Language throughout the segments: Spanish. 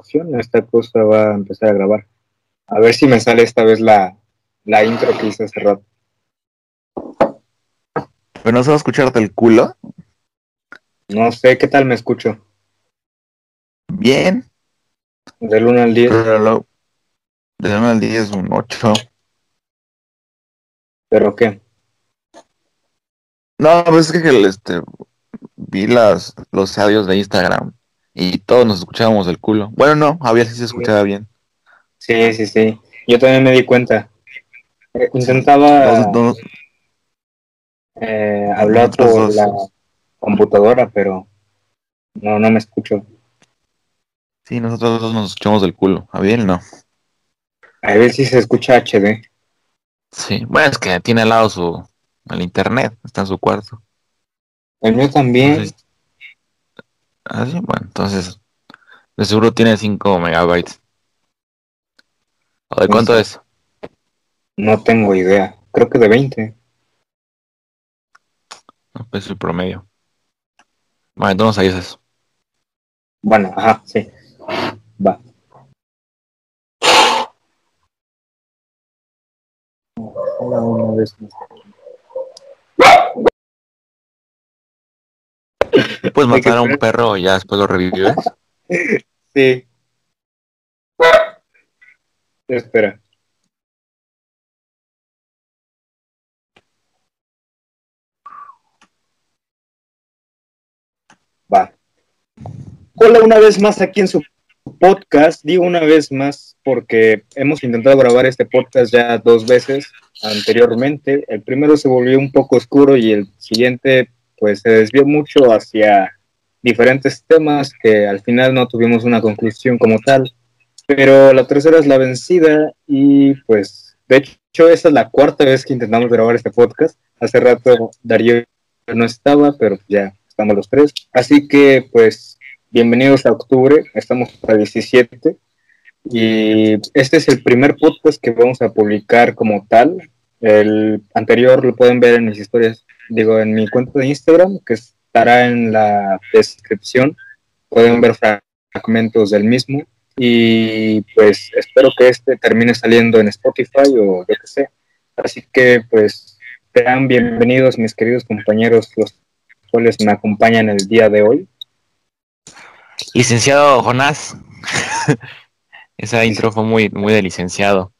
producción, esta cosa va a empezar a grabar. A ver si me sale esta vez la, la intro que hice hace rato. ¿Pero no se va a escucharte el culo? No sé qué tal me escucho. Bien. Del 1 al 10. Pero del 1 al 10 un 8. ¿Pero qué? No, pues es que el, este, vi las, los audios de Instagram y todos nos escuchábamos del culo. Bueno, no, había sí se escuchaba bien. Sí, sí, sí. Yo también me di cuenta. Eh, intentaba eh, hablar por dos. la computadora, pero no, no me escucho. sí, nosotros dos nos escuchamos del culo. A bien, no. A ver si se escucha HD. Sí, bueno, es que tiene al lado su el internet, está en su cuarto. El mío también. Entonces- Ah, sí, bueno, entonces de seguro tiene 5 megabytes. ¿O de No cuánto sé. es? No tengo idea. Creo que de 20. No, pues el promedio. Bueno, entonces ahí es eso. Bueno, ajá, sí. Va. Hola, una vez más. Puedes matar a un perro y ya después lo revives. Sí. Espera. Va. Hola una vez más aquí en su podcast. Digo una vez más porque hemos intentado grabar este podcast ya dos veces anteriormente. El primero se volvió un poco oscuro y el siguiente pues se desvió mucho hacia diferentes temas que al final no tuvimos una conclusión como tal. Pero la tercera es la vencida y pues de hecho esa es la cuarta vez que intentamos grabar este podcast. Hace rato Darío no estaba, pero ya estamos los tres. Así que pues bienvenidos a octubre, estamos a 17 y este es el primer podcast que vamos a publicar como tal. El anterior lo pueden ver en mis historias, digo, en mi cuenta de Instagram, que estará en la descripción. Pueden ver fragmentos del mismo. Y pues espero que este termine saliendo en Spotify o yo que sé. Así que pues sean bienvenidos mis queridos compañeros, los cuales me acompañan el día de hoy. Licenciado Jonás. Esa intro fue muy, muy de licenciado.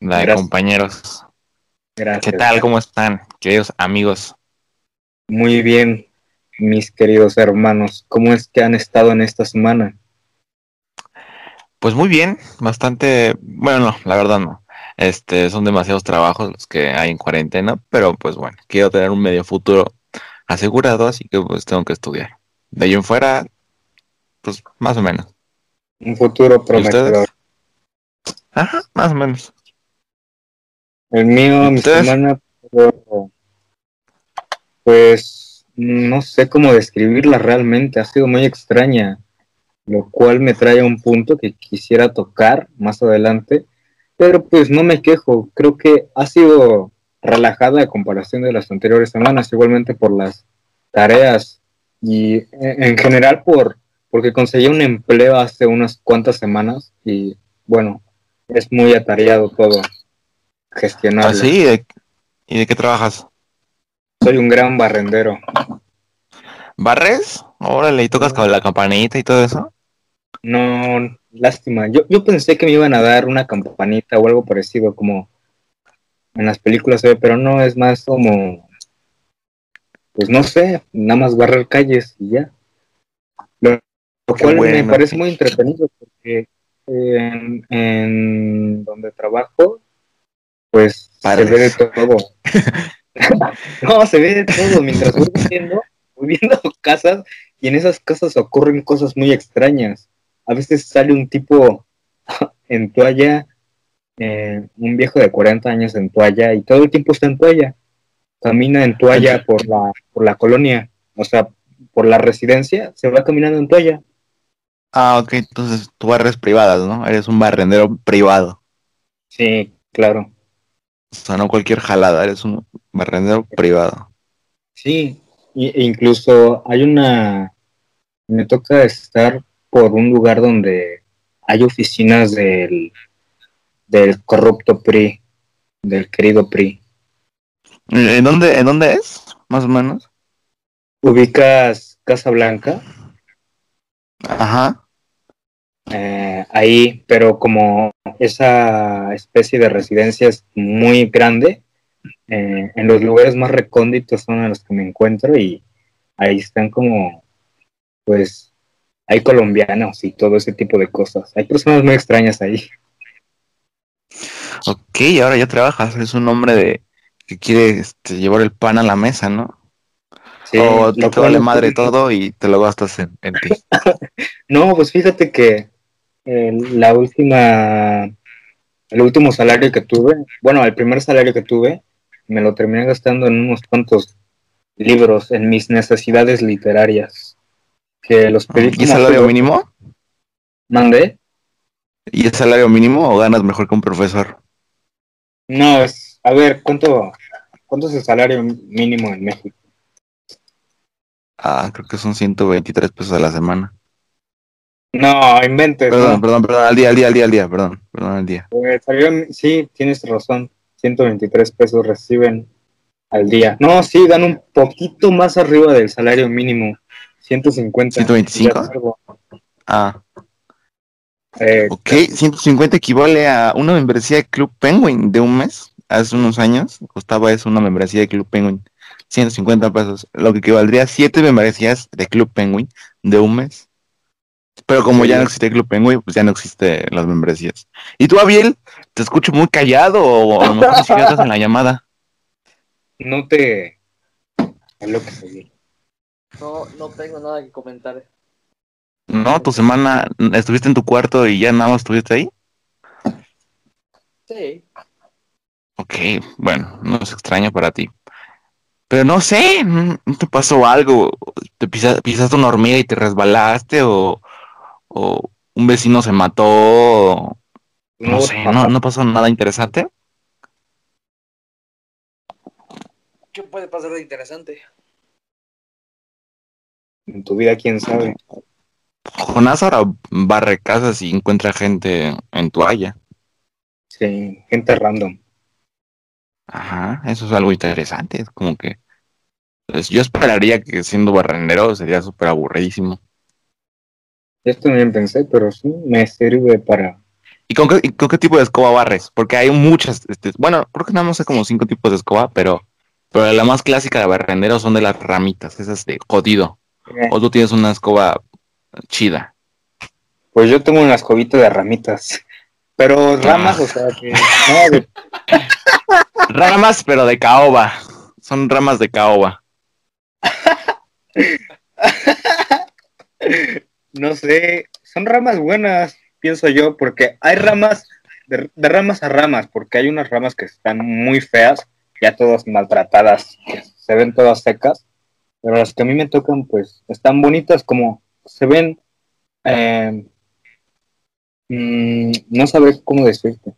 La de Gracias. compañeros. Gracias. ¿Qué tal? ¿Cómo están, queridos amigos? Muy bien, mis queridos hermanos. ¿Cómo es que han estado en esta semana? Pues muy bien, bastante. Bueno, no, la verdad no. Este, son demasiados trabajos los que hay en cuarentena, pero pues bueno, quiero tener un medio futuro asegurado, así que pues tengo que estudiar. De ahí en fuera, pues más o menos. Un futuro prometedor. Ajá, más o menos. El mío, mi semana, pero, pues no sé cómo describirla realmente, ha sido muy extraña, lo cual me trae a un punto que quisiera tocar más adelante, pero pues no me quejo, creo que ha sido relajada a comparación de las anteriores semanas, igualmente por las tareas y en en general por porque conseguí un empleo hace unas cuantas semanas y bueno, es muy atareado todo gestionarlo. ¿Ah, sí? ¿De- ¿Y de qué trabajas? Soy un gran barrendero. ¿Barres? Órale, y tocas con la campanita y todo eso. No, lástima. Yo, yo pensé que me iban a dar una campanita o algo parecido como en las películas se ve, pero no, es más como, pues no sé, nada más barrer calles y ya. Lo, cual me parece muy entretenido porque en, en donde trabajo, pues Padres. se ve de todo. no, se ve de todo. Mientras voy viendo, voy viendo casas y en esas casas ocurren cosas muy extrañas. A veces sale un tipo en toalla, eh, un viejo de 40 años en toalla y todo el tiempo está en toalla. Camina en toalla por la, por la colonia, o sea, por la residencia, se va caminando en toalla. Ah, ok, entonces tú barres privadas, ¿no? Eres un barrendero privado. Sí, claro. O sea, no cualquier jalada, eres un barrendero privado. Sí, y- e incluso hay una, me toca estar por un lugar donde hay oficinas del, del corrupto PRI, del querido PRI. ¿En dónde, ¿En dónde es? Más o menos. ¿Ubicas Casa Blanca? Ajá. Eh, ahí, pero como esa especie de residencia es muy grande, eh, en los lugares más recónditos son en los que me encuentro y ahí están como, pues, hay colombianos y todo ese tipo de cosas. Hay personas muy extrañas ahí. Ok, ahora ya trabajas, es un hombre de que quiere este, llevar el pan a la mesa, ¿no? Sí, o lo te vale madre todo y te lo gastas en, en ti. No, pues fíjate que eh, la última, el último salario que tuve, bueno, el primer salario que tuve, me lo terminé gastando en unos cuantos libros, en mis necesidades literarias. Que los pedí ¿Y salario jugo. mínimo? ¿Mandé? ¿Y es salario mínimo o ganas mejor que un profesor? No, es, a ver, ¿cuánto, cuánto es el salario mínimo en México? Ah, creo que son 123 pesos a la semana. No, inventes. Perdón, no. perdón, perdón, al día, al día, al día, al día, perdón, perdón, al día. Eh, salario- sí, tienes razón. 123 pesos reciben al día. No, sí, dan un poquito más arriba del salario mínimo. 150. 125. Ya es algo. Ah, Eh, ok, 150 equivale a una membresía de Club Penguin de un mes. Hace unos años costaba eso una membresía de Club Penguin. 150 pesos, lo que equivaldría a 7 membresías de Club Penguin de un mes. Pero como Sí. ya no existe Club Penguin, pues ya no existen las membresías. ¿Y tú, Abiel? Te escucho muy callado o a lo mejor ni siquiera estás en la llamada. No te. No, no tengo nada que comentar. No, tu semana estuviste en tu cuarto y ya nada más estuviste ahí. Sí. Ok, bueno, no es extraño para ti. Pero no sé, ¿no no te pasó algo? ¿Te pisa- pisaste una hormiga y te resbalaste? ¿O, o un vecino se mató? o- No sé, ¿no, ¿no pasó nada interesante? ¿Qué puede pasar de interesante? En tu vida, quién sabe. Jonás ahora barre casas y encuentra gente en toalla. Sí, gente random. Ajá, eso es algo interesante. Es como que. pues, yo esperaría que siendo barrendero sería súper aburridísimo. Esto también pensé, pero sí me sirve para. ¿Y con qué, y con qué tipo de escoba barres? Porque hay muchas, este, bueno, creo que nada más hay como cinco tipos de escoba, pero, pero la más clásica de barrendero son de las ramitas, esas de jodido. Eh, O tú tienes una escoba chida. Pues yo tengo una escobita de ramitas. Pero ramas, o sea, que. No, de- Ramas, pero de caoba. Son ramas de caoba. no sé, son ramas buenas, pienso yo, porque hay ramas, de, ramas a ramas, porque hay unas ramas que están muy feas, ya todas maltratadas, se ven todas secas, pero las que a mí me tocan, pues, están bonitas, como se ven, eh, no sabré cómo decirte,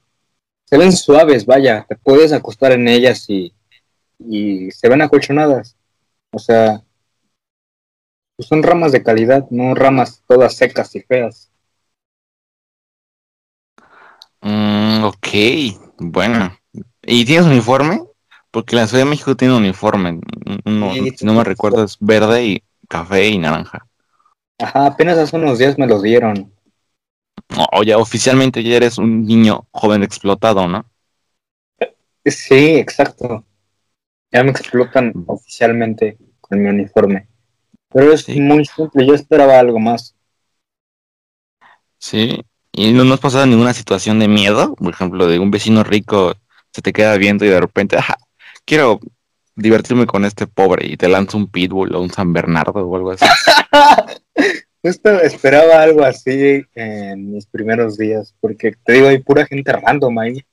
se ven suaves, vaya, te puedes acostar en ellas y, y se ven acolchonadas, o sea, pues son ramas de calidad, no ramas todas secas y feas. Mm, ok, bueno. ¿Y tienes uniforme? Porque la Ciudad de México tiene uniforme. No, Sí, si no me recuerdo, es verde y café y naranja. Ajá, apenas hace unos días me los dieron. O ya oficialmente ya eres un niño joven explotado, ¿no? Sí, exacto. Ya me explotan oficialmente con mi uniforme. Pero es Sí. muy simple, yo esperaba algo más. Sí. ¿Y no nos pasado ninguna situación de miedo? Por ejemplo, de un vecino rico se te queda viendo y de repente, ajá, quiero divertirme con este pobre y te lanza un pitbull o un San Bernardo o algo así. Justo esperaba algo así en mis primeros días, porque te digo, hay pura gente random ahí,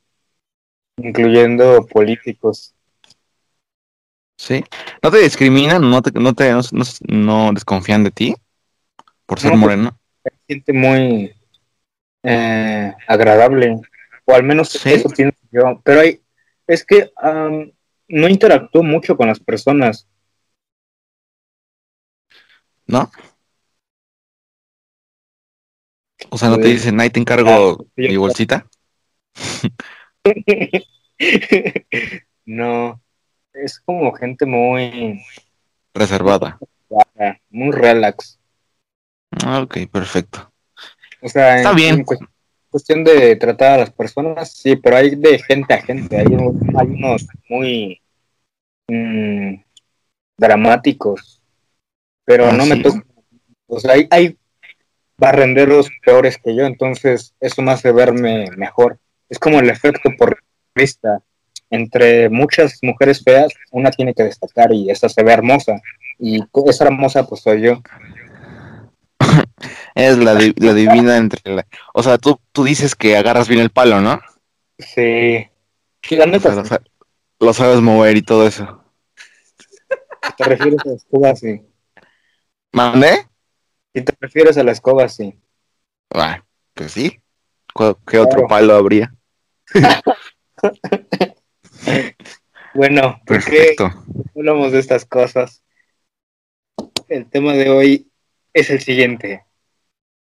incluyendo políticos. Sí. ¿No te discriminan? ¿No te, no te no, no- no desconfían de ti? Por ser pues- moreno. Hay gente muy eh, agradable, o al menos Sí. eso pienso yo. Pero hay, es que no interactúo mucho con las personas. ¿No? O sea, ¿no te Pues, dicen, ahí te encargo ah, mi bolsita? no, es como gente muy, Reservada. muy relax. Ah, ok, perfecto. O sea, Está en- bien. en cues- cuestión de tratar a las personas, sí, pero hay de gente a gente. Hay, unos- hay unos muy mm, dramáticos, pero Ah, no me ¿sí? toca. O sea, hay, hay barrenderos peores que yo, entonces eso me hace verme mejor. Es como el efecto por vista. Entre muchas mujeres feas, una tiene que destacar y esa se ve hermosa. Y esa hermosa, pues soy yo. Es la, di- la divina entre la... O sea, tú, tú dices que agarras bien el palo, ¿no? Sí. La O neta, sea, lo, sa- lo sabes mover y todo eso. te refieres a la escoba, sí. ¿Mandé? Si te refieres a la escoba, sí. Ah, pues sí. ¿Cu- ¿Qué otro palo habría? Bueno, ¿por qué hablamos de estas cosas? El tema de hoy es el siguiente.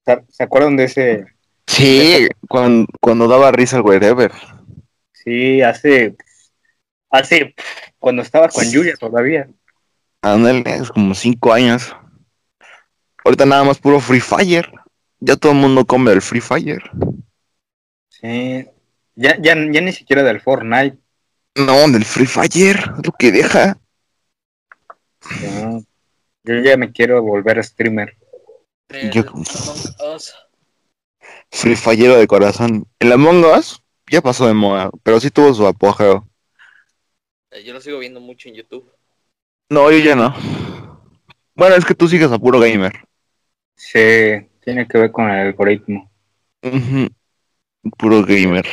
¿Se se acuerdan de ese? Sí, cuando, cuando daba risa el wherever. Sí, hace, hace, cuando estaba con Julia todavía. Ándale, es como cinco años. Ahorita nada más puro Free Fire. Ya todo el mundo come el Free Fire. Sí, ya, ya, ya ni siquiera del Fortnite. No, del Free Fire, lo que deja. Yo ya me quiero volver streamer. Del Yo- Among Us. Free Fire de corazón. El Among Us ya pasó de moda, pero sí tuvo su apogeo. Eh, Yo lo sigo viendo mucho en YouTube. No, yo ya no. Bueno, es que tú sigues a puro gamer. Sí, tiene que ver con el algoritmo. Ujú. Puro gamer.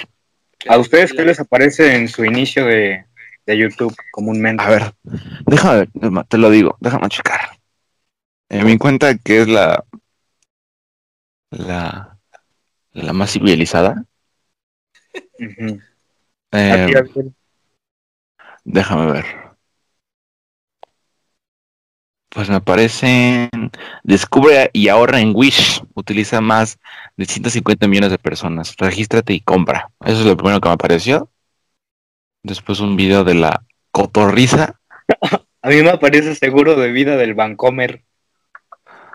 ¿A ustedes qué les aparece en su inicio de, de YouTube comúnmente? A ver, déjame, te lo digo, déjame checar. En mi cuenta que es la la la más civilizada. Eh, ¿A ti, Abdel? déjame ver. Pues me aparecen descubre y ahorra en Wish. Utiliza más de 150 millones de personas. Regístrate y compra. Eso es lo primero que me apareció. Después un video de la cotorriza. A mí me aparece seguro de vida del Vancomer.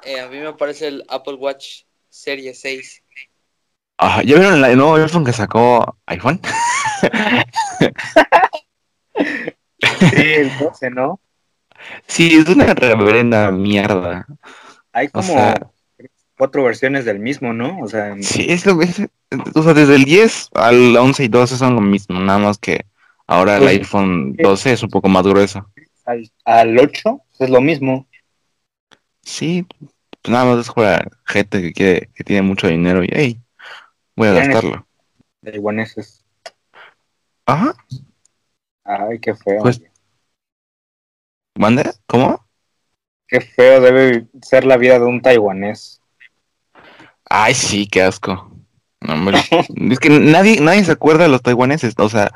Eh, a mí me aparece el Apple Watch Serie 6. Ah, ¿Ya vieron el nuevo iPhone que sacó iPhone? Sí, el 12, ¿no? Sí, es una reverenda mierda. Hay O como sea- cuatro versiones del mismo, ¿no? O sea, Sí, es lo es- O sea, desde el 10 al 11 y 12 son lo mismo, nada más que ahora el Pues, iPhone 12 es un poco más grueso. al, al 8 es lo mismo. Sí, pues nada más es para gente que quiere, que tiene mucho dinero y hey, voy a gastarlo. Taiwaneses. Ajá, Ay, qué feo. Pues- ¿mande? ¿Cómo? Qué feo debe ser la vida de un taiwanés. Ay, sí, qué asco. No, hombre. es que nadie, nadie se acuerda de los taiwaneses. O sea,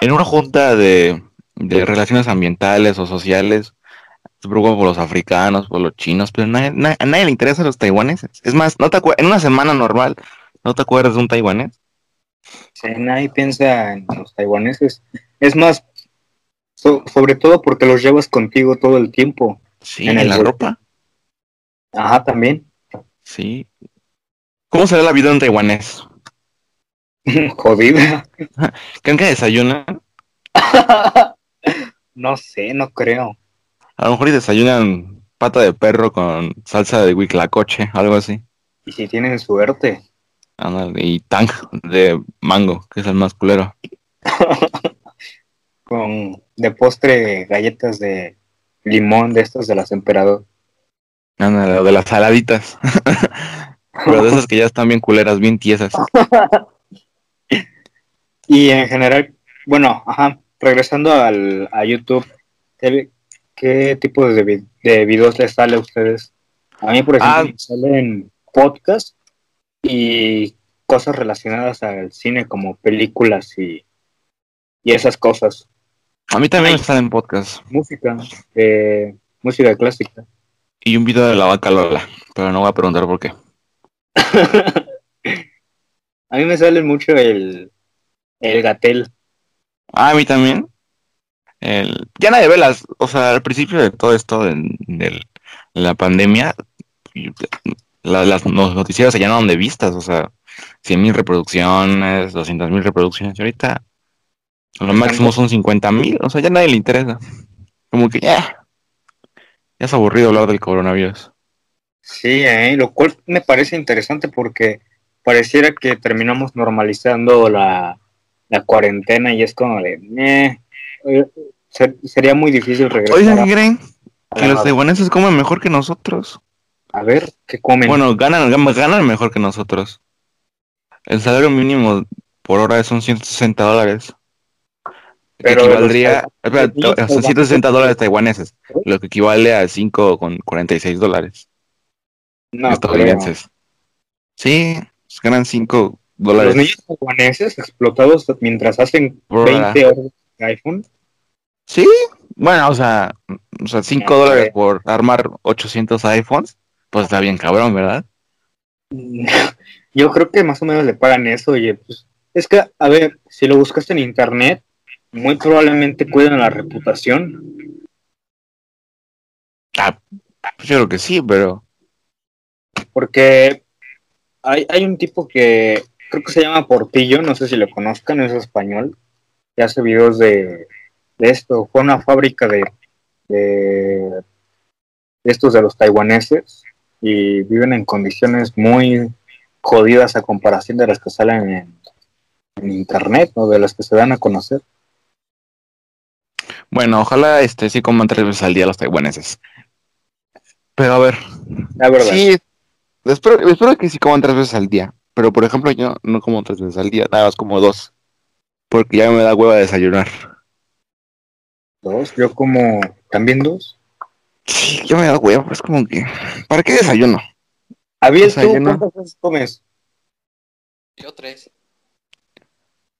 en una junta de, de relaciones ambientales o sociales, se preocupa por los africanos, por los chinos, pero nadie- na- a nadie le interesan los taiwaneses. Es más, no te en una semana normal, ¿no te acuerdas de un taiwanés? Sí, nadie piensa en los taiwaneses. Es más, so- sobre todo porque los llevas contigo todo el tiempo. Sí, En en, la ropa. Ajá, también. Sí. ¿Cómo será la vida de un taiwanés? Jodida. ¿Creen que desayunan? no sé, no creo. A lo mejor y desayunan pata de perro con salsa de huitlacoche, algo así. Y si tienen suerte. Y tang de mango, que es el más culero. Con de postre galletas de limón de estos de las emperador. Ándale, o de las saladitas. Pero de esas que ya están bien culeras, bien tiesas. Y en general, bueno, ajá, regresando al, a YouTube, ¿qué, qué tipo de, de videos les sale a ustedes? A mí, por ejemplo, Ah. me salen podcasts y cosas relacionadas al cine como películas y, y esas cosas. A mí también me salen podcast. Música, eh, música clásica. Y un video de la vaca Lola. Pero no voy a preguntar por qué. A mí me sale mucho el, el gatel. Ah, a mí también. El, ya nadie ve las, o sea, al principio de todo esto de, de la pandemia, la- las los noticieros se llenaron de vistas, o sea, 100 mil reproducciones, 200 mil reproducciones, y ahorita lo máximo son 50 mil, o sea, ya nadie le interesa. Como que ya, ya es aburrido hablar del coronavirus. Sí, ¿eh? lo cual me parece interesante porque pareciera que terminamos normalizando la, la cuarentena y es como de. Eh, ser- sería muy difícil regresar Oigan, Que los taiwaneses comen mejor que nosotros. a ver qué comen. Bueno, ganan, ganan ganan mejor que nosotros. El salario mínimo por hora son 160 dólares. Pero equivaldría, son 160 dólares taiwaneses, lo que equivale a 5,46 dólares no, estadounidenses. Sí, pues ganan 5 creo. dólares. Los niños taiwaneses explotados mientras hacen Por 20 horas de iPhone. Sí, bueno, o sea, o sea 5 Ah, dólares por armar 800 iPhones, pues está bien cabrón, ¿verdad? Yo creo que más o menos le pagan eso, oye, pues es que, a ver, si lo buscaste en internet, muy probablemente cuidan la reputación. Ah, pues yo creo que sí, pero Porque hay, hay un tipo que creo que se llama Portillo, no sé si lo conozcan, es español, que hace videos de, de esto. Fue una fábrica de, de, estos de los taiwaneses y viven en condiciones muy jodidas a comparación de las que salen en, en internet o de las que se dan a conocer. Bueno, ojalá este sí coman tres veces al día los taiwaneses. Pero a ver, La verdad. Sí, espero, espero que sí coman tres veces al día. Pero por ejemplo, yo no como tres veces al día, nada más como dos. Porque ya me da hueva desayunar. Dos, yo como también dos. Sí, ya me da hueva, es como que. ¿Para qué desayuno? Abiel, ¿tú cuántas veces comes? Yo tres.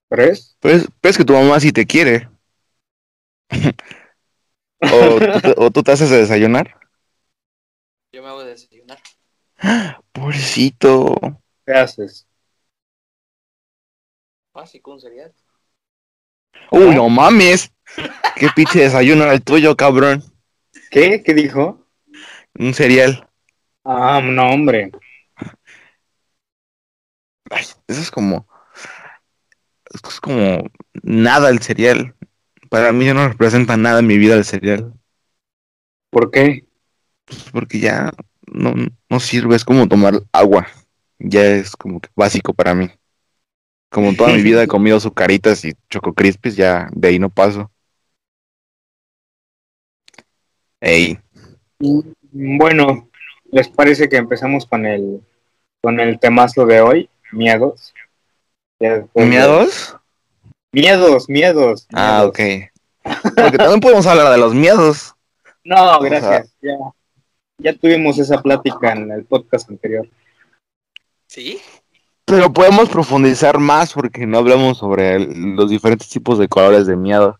¿Tres? Pues, pues que tu mamá sí te quiere. o, tú, te- o tú te haces de desayunar. Yo me hago de desayunar. Pobrecito. ¿Qué haces? Básico, un cereal. Uy, no mames. Qué pinche desayuno era el tuyo, cabrón. ¿Qué? ¿Qué dijo? Un cereal. Ah, no, hombre. Ay, eso es como. Esto es como nada el cereal. Para mí ya no representa nada en mi vida el cereal. ¿Por qué? Pues porque ya no, no sirve, es como tomar agua. Ya es como que básico para mí. Como toda mi vida he comido azucaritas y choco crispies, ya de ahí no paso. Ey, Bueno, ¿les parece que empezamos con el con el temazo de hoy? Miedos. De- ¿miedos? Miedos. Ah, miedos. ok. Porque también podemos hablar de los miedos. No, gracias. Ya, ya tuvimos esa plática en el podcast anterior. ¿Sí? Pero podemos profundizar más porque no hablamos sobre el- los diferentes tipos de colores de miedo.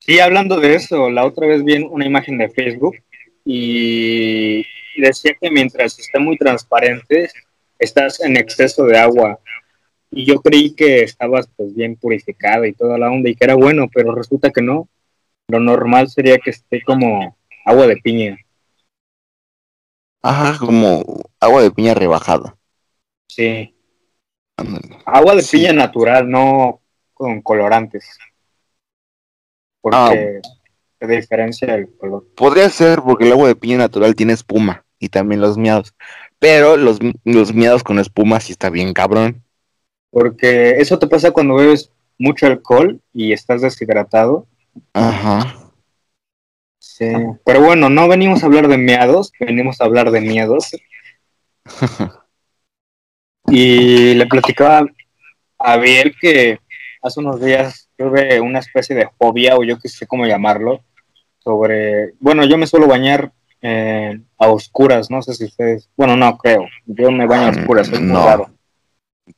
Sí, hablando de eso, la otra vez vi una imagen de Facebook y decía que mientras está muy transparente, estás en exceso de agua. Y yo creí que estabas pues bien purificada y toda la onda y que era bueno, pero resulta que no. Lo normal sería que esté como agua de piña. Ajá, como agua de piña rebajada. Sí, Ándale. agua de Sí. piña natural, no con colorantes. Porque se diferencia el color. Podría ser porque el agua de piña natural tiene espuma y también los miados. Pero los, los miados con espuma sí está bien cabrón. Porque eso te pasa cuando bebes mucho alcohol y estás deshidratado. Ajá. Sí. Pero bueno, no venimos a hablar de meados, venimos a hablar de miedos. Y le platicaba a Biel que hace unos días tuve una especie de fobia, o yo qué sé cómo llamarlo, sobre, bueno, yo me suelo bañar eh, a oscuras, no sé si ustedes, bueno, no creo, yo me baño a oscuras, es muy raro.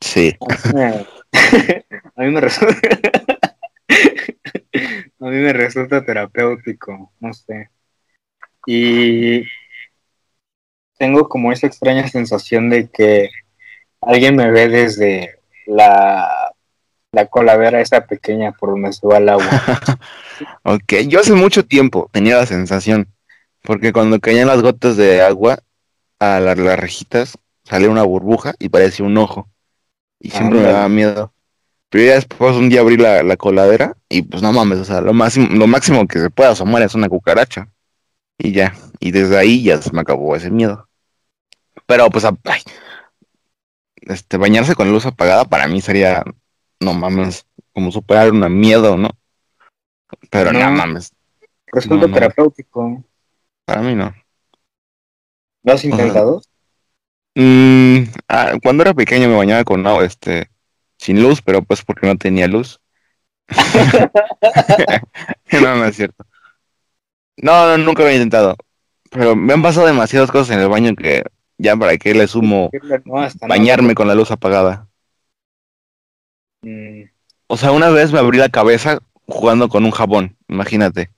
Sí. A mí me resulta a mí me resulta terapéutico no sé y tengo como esa extraña sensación de que alguien me ve desde la, la coladera esa pequeña por donde se va el agua. Ok, yo hace mucho tiempo tenía la sensación, porque cuando caían las gotas de agua a las, las rejitas, salía una burbuja y parecía un ojo. Y siempre me daba miedo. Pero ya después un día abrí la, la coladera y pues no mames, o sea, lo máximo, lo máximo que se puede asomar es una cucaracha. Y ya, y desde ahí ya se me acabó ese miedo. Pero pues, ay, este, bañarse con luz apagada para mí sería, no mames, como superar un miedo, ¿no? Pero no, No. mames, Resulta No, no. terapéutico. para mí no. ¿Lo has intentado? Mm, ah, cuando era pequeño me bañaba con agua, este, sin luz, pero pues porque no tenía luz. no, no es cierto. No, no, nunca lo he intentado. Pero me han pasado demasiadas cosas en el baño que ya para qué le sumo No, hasta no. bañarme con la luz apagada. Mm, O sea, una vez me abrí la cabeza jugando con un jabón, imagínate.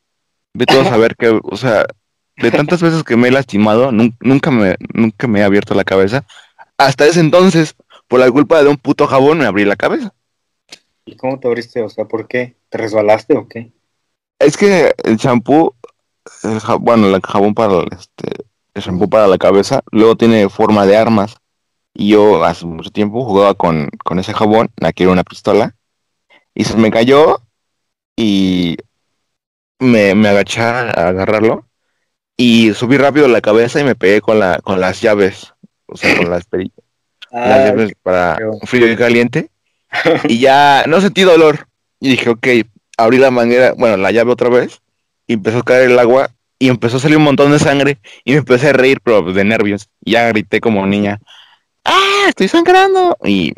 Ve todo a saber que, o sea, de tantas veces que me he lastimado, nun- nunca me, nunca me he abierto la cabeza. Hasta ese entonces, por la culpa de un puto jabón, me abrí la cabeza. ¿Y cómo te abriste? O sea, ¿por qué? ¿Te resbalaste o qué? Es que el champú, el ja- bueno, el jabón para el, este, el champú para la cabeza, luego tiene forma de armas. Y yo hace mucho tiempo jugaba con, con ese jabón, aquí era una pistola, y se me cayó y me, me agaché a agarrarlo y subí rápido la cabeza y me pegué con la, con las llaves, o sea, con las perillas, las llaves para feo. frío y caliente. Y ya no sentí dolor. Y dije, ok, abrí la manguera, bueno, la llave otra vez, y empezó a caer el agua, y empezó a salir un montón de sangre, y me empecé a reír, pero de nervios. Y ya grité como niña, ¡ah, estoy sangrando! Y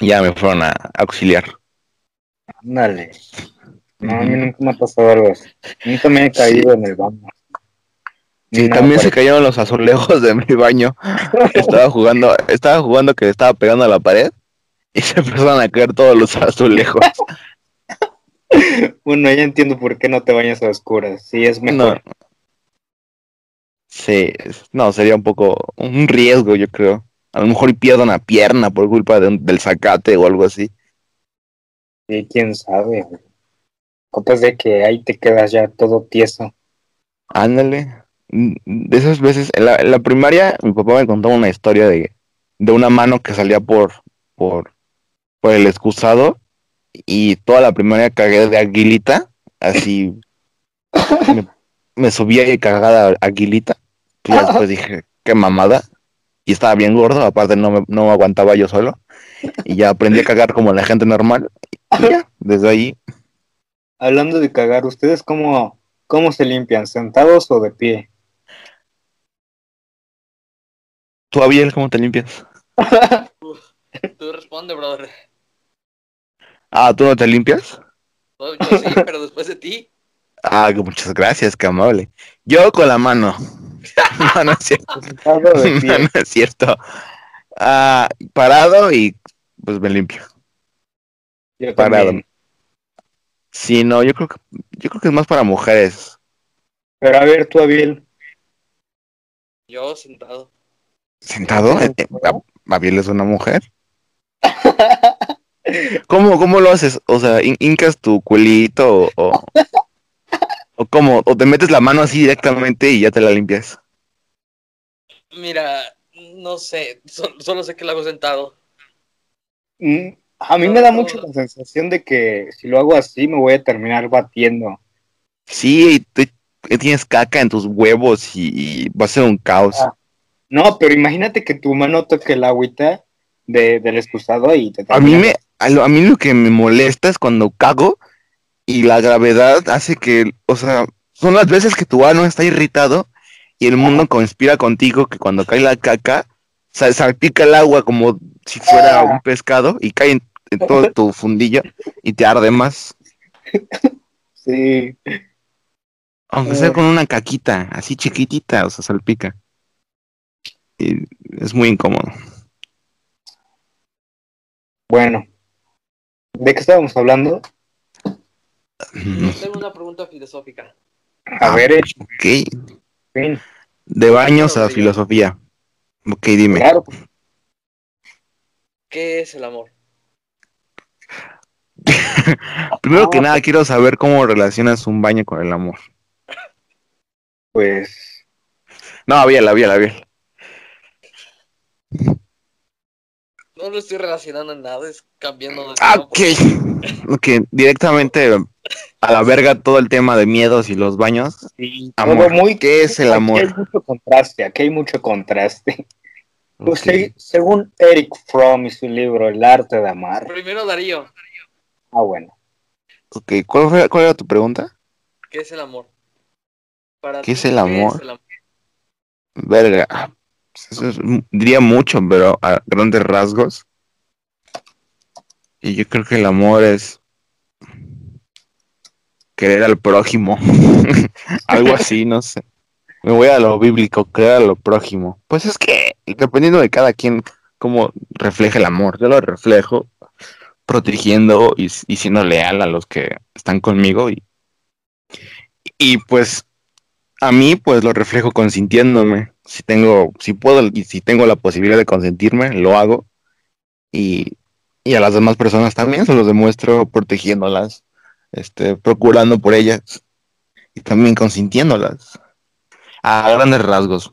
ya me fueron a auxiliar. ándale. No, a mí nunca me ha pasado algo así. Nunca me he caído en el baño. Sí, también se parecido. cayeron los azulejos de mi baño. Estaba jugando, estaba jugando que estaba pegando a la pared, y se empezaron a caer todos los azulejos. Bueno, ya entiendo por qué no te bañas a oscuras. Sí, es No. mejor. Sí, no, sería un poco un riesgo, yo creo. A lo mejor pierdo una pierna por culpa de un- del zacate o algo así. Sí, quién sabe. Capaz de que ahí te quedas ya todo tieso. Ándale. De esas veces, en la, en la primaria, mi papá me contó una historia de, de una mano que salía por, por, por el excusado y toda la primaria cagué de aguilita, así me, me subía y cagada aguilita. Y después dije, qué mamada. Y estaba bien gordo, aparte no me, no me aguantaba yo solo. Y ya aprendí a cagar como la gente normal. Y ya, desde ahí, Hablando de cagar, ¿ustedes cómo, cómo se limpian? ¿Sentados o de pie? ¿Tú, Abiel, cómo te limpias? Tú responde, brother. Ah, ¿tú no te limpias? Yo sí, pero después de ti. Ah, que muchas gracias, qué amable. Yo con la mano. No, no es cierto. ¿Sentado o de No, no es cierto. Ah, parado y pues me limpio. Yo Parado. también. Sí, no, yo creo que yo creo que es más para mujeres. Pero a ver, tú, Abiel. Yo sentado. ¿Sentado? Eh, eh, ¿Ab- ¿Abiel es una mujer? ¿Cómo, cómo lo haces? O sea, hincas tu culito o, o, o cómo, o te metes la mano así directamente y ya te la limpias. Mira, no sé. so- solo sé que lo hago sentado. Mm, A mí me da mucho la sensación de que si lo hago así me voy a terminar batiendo. Sí, y te- tienes caca en tus huevos y, y va a ser un caos. Ah. No, pero imagínate que tu mano toque el agüita de, del excusado y te A mí me, a, lo- a mí lo que me molesta es cuando cago y la gravedad hace que, o sea, son las veces que tu ano está irritado y el mundo conspira contigo que cuando cae la caca sa- salpica el agua como si fuera Ah. un pescado y cae en, en todo tu fundillo y te arde más, Sí. aunque sea con una caquita así chiquitita, o sea, salpica. Y es muy incómodo. Bueno. ¿De qué estábamos hablando? Tengo una pregunta filosófica. A Ah, ver, eh, Ok, fin. de baños a filosofía. Ok, dime. Claro. ¿Qué es el amor? Primero que Ah, nada, quiero saber cómo relacionas un baño con el amor. Pues No, Abiel, Abiel, Abiel. No lo estoy relacionando en nada, es cambiando de Ah, tema, ok. Ok, directamente a la verga todo el tema de miedos y los baños. sí, Amor, todo muy ¿qué es el Aquí amor? hay mucho contraste, aquí hay mucho contraste. Pues, según Eric Fromm y su libro El arte de amar. Primero Darío, Ah, bueno. Ok, ¿cuál, fue- cuál era tu pregunta? ¿qué es el amor? Para ¿Qué es el amor? el amor? Verga. Pues Eso es- diría mucho, pero a grandes rasgos. Y yo creo que el amor es querer al prójimo. Algo así, no sé. Me voy a lo bíblico, querer a lo prójimo. Pues es que, dependiendo de cada quien, cómo refleja el amor. Yo lo reflejo protegiendo y, y siendo leal a los que están conmigo. Y, y pues a mí, pues lo reflejo consintiéndome. Si tengo, si puedo y si tengo la posibilidad de consentirme, lo hago. Y, y a las demás personas también se los demuestro protegiéndolas, este, procurando por ellas y también consintiéndolas. A grandes rasgos.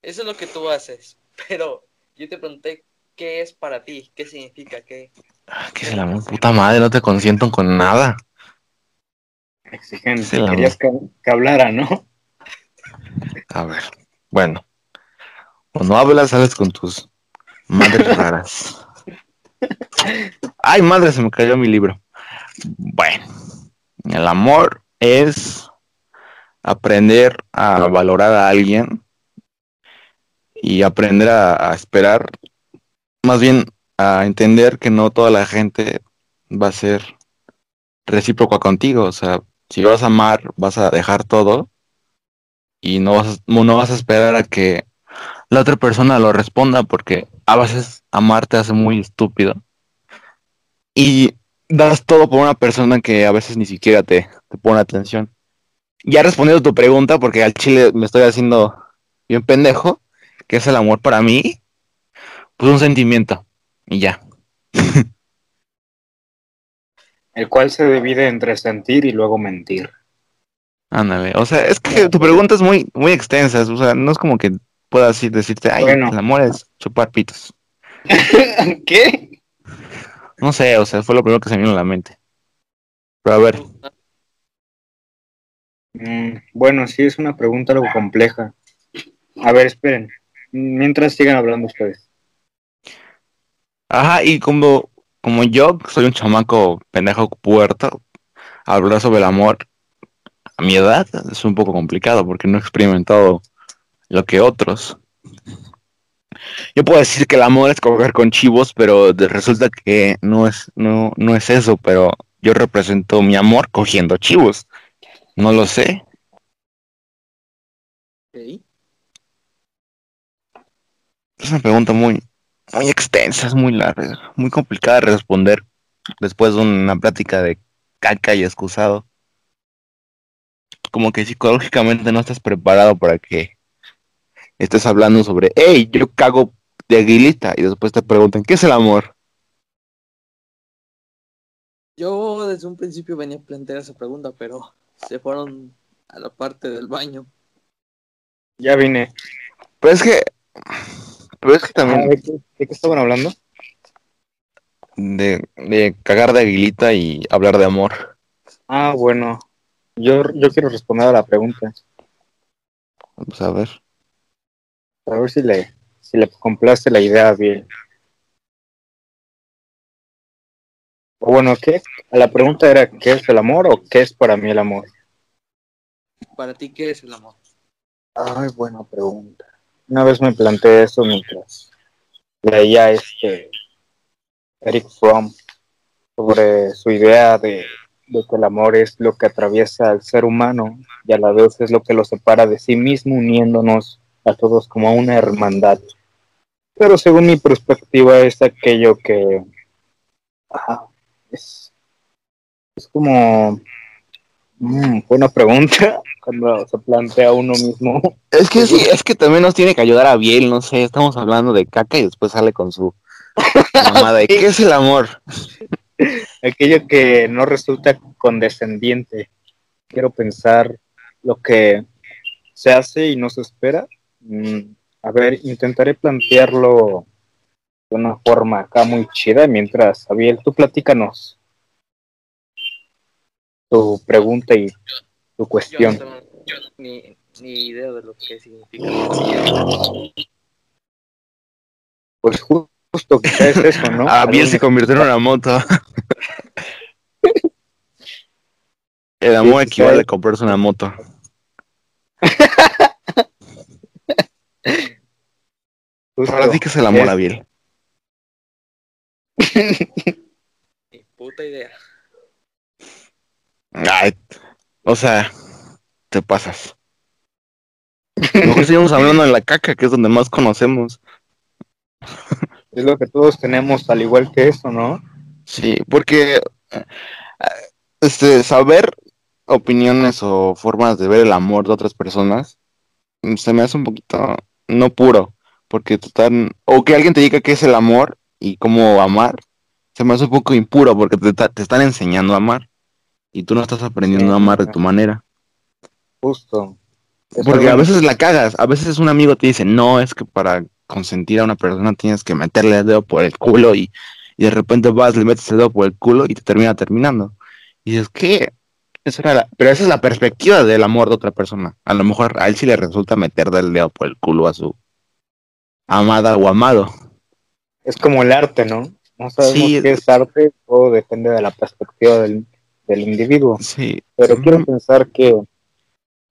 Eso es lo que tú haces, pero yo te pregunté qué es para ti, qué significa, qué... Ah, ¿Qué es el amor? Puta madre, no te consiento con nada. Exigente. Querías que, que hablara, ¿no? A ver, bueno. Cuando hablas, sales con tus madres raras. Ay, madre, se me cayó mi libro. Bueno, el amor es aprender a valorar a alguien y aprender a, a esperar, más bien a entender que no toda la gente va a ser recíproca contigo. O sea, si vas a amar, vas a dejar todo y no vas, no vas a esperar a que la otra persona lo responda porque a veces amar te hace muy estúpido y das todo por una persona que a veces ni siquiera te, te pone atención. Ya respondiendo a tu pregunta, porque al chile me estoy haciendo bien pendejo, que es el amor para mí, pues un sentimiento y ya. El cual se divide entre sentir y luego mentir. Ándale, o sea, es que tu pregunta es muy, muy extensa, o sea, no es como que puedas decirte, ay, Bueno. el amor es chupar pitos. ¿Qué? No sé, o sea, fue lo primero que se me vino a la mente. Pero a ver, Mm, bueno, sí, es una pregunta algo compleja. A ver, esperen. Mientras sigan hablando ustedes. ajá, y como, como yo soy un chamaco pendejo puerto, hablar sobre el amor a mi edad es un poco complicado porque no he experimentado lo que otros. Yo puedo decir que el amor es coger con chivos, pero resulta que no es, no, no es eso, pero yo represento mi amor cogiendo chivos. No lo sé. Es una pregunta muy, muy extensa, es muy larga, muy complicada de responder después de una plática de caca y excusado. Como que psicológicamente no estás preparado para que estés hablando sobre, hey, yo cago de aguilita y después te preguntan, ¿qué es el amor? Yo desde un principio venía a plantear esa pregunta, pero se fueron a la parte del baño. Ya vine. Pero es que, pero es que Ah, también ¿De qué, de qué estaban hablando? de, de cagar de aguilita y hablar de amor. Ah, bueno. Yo, yo quiero responder a la pregunta. Pues a ver. A ver si le, si le complace la idea bien. O bueno, ¿qué? La pregunta era, ¿qué es el amor o qué es para mí el amor? Para ti, ¿qué es el amor? Ay, buena pregunta. Una vez me planteé eso mientras leía este Eric Fromm sobre su idea de, de que el amor es lo que atraviesa al ser humano y a la vez es lo que lo separa de sí mismo, uniéndonos a todos como a una hermandad. Pero según mi perspectiva es aquello que es, es como mm, buena pregunta cuando se plantea uno mismo. Es que sí, es que también nos tiene que ayudar a Biel, no sé, estamos hablando de caca y después sale con su mamada de. ¿qué es el amor? aquello que no resulta condescendiente. Quiero pensar lo que se hace y no se espera. Mm, a ver, intentaré plantearlo de una forma acá muy chida. Mientras, Abiel, tú platícanos tu pregunta y tu Yo cuestión. no tengo ni, ni idea de lo que significa. Pues ju- justo que es eso, ¿no? Ah, bien se convirtió en una moto. El amor Sí, sí, equivale sí. a comprarse una moto. justo. Para ti, ¿qué es el amor, Abiel? Ni puta idea. Ay, o sea, te pasas. Mejor seguimos hablando de la caca, que es donde más conocemos. Es lo que todos tenemos, al igual que eso, ¿no? Sí, porque eh, este, saber opiniones o formas de ver el amor de otras personas mm, se me hace un poquito no puro, porque están, o que alguien te diga qué es el amor y cómo amar, se me hace un poco impuro porque te, te están enseñando a amar y tú no estás aprendiendo Sí, a amar de tu manera. Justo. Es Porque a veces la cagas, a veces un amigo te dice, no, es que para consentir a una persona tienes que meterle el dedo por el culo y, y de repente vas, le metes el dedo por el culo y te termina terminando. Y dices, ¿qué? Esa era la- Pero esa es la perspectiva del amor de otra persona. A lo mejor a él sí le resulta meterle el dedo por el culo a su amada o amado. es como el arte, ¿no? No sabemos Sí. qué es arte, todo depende de la perspectiva del, del individuo. Sí. Pero quiero pensar que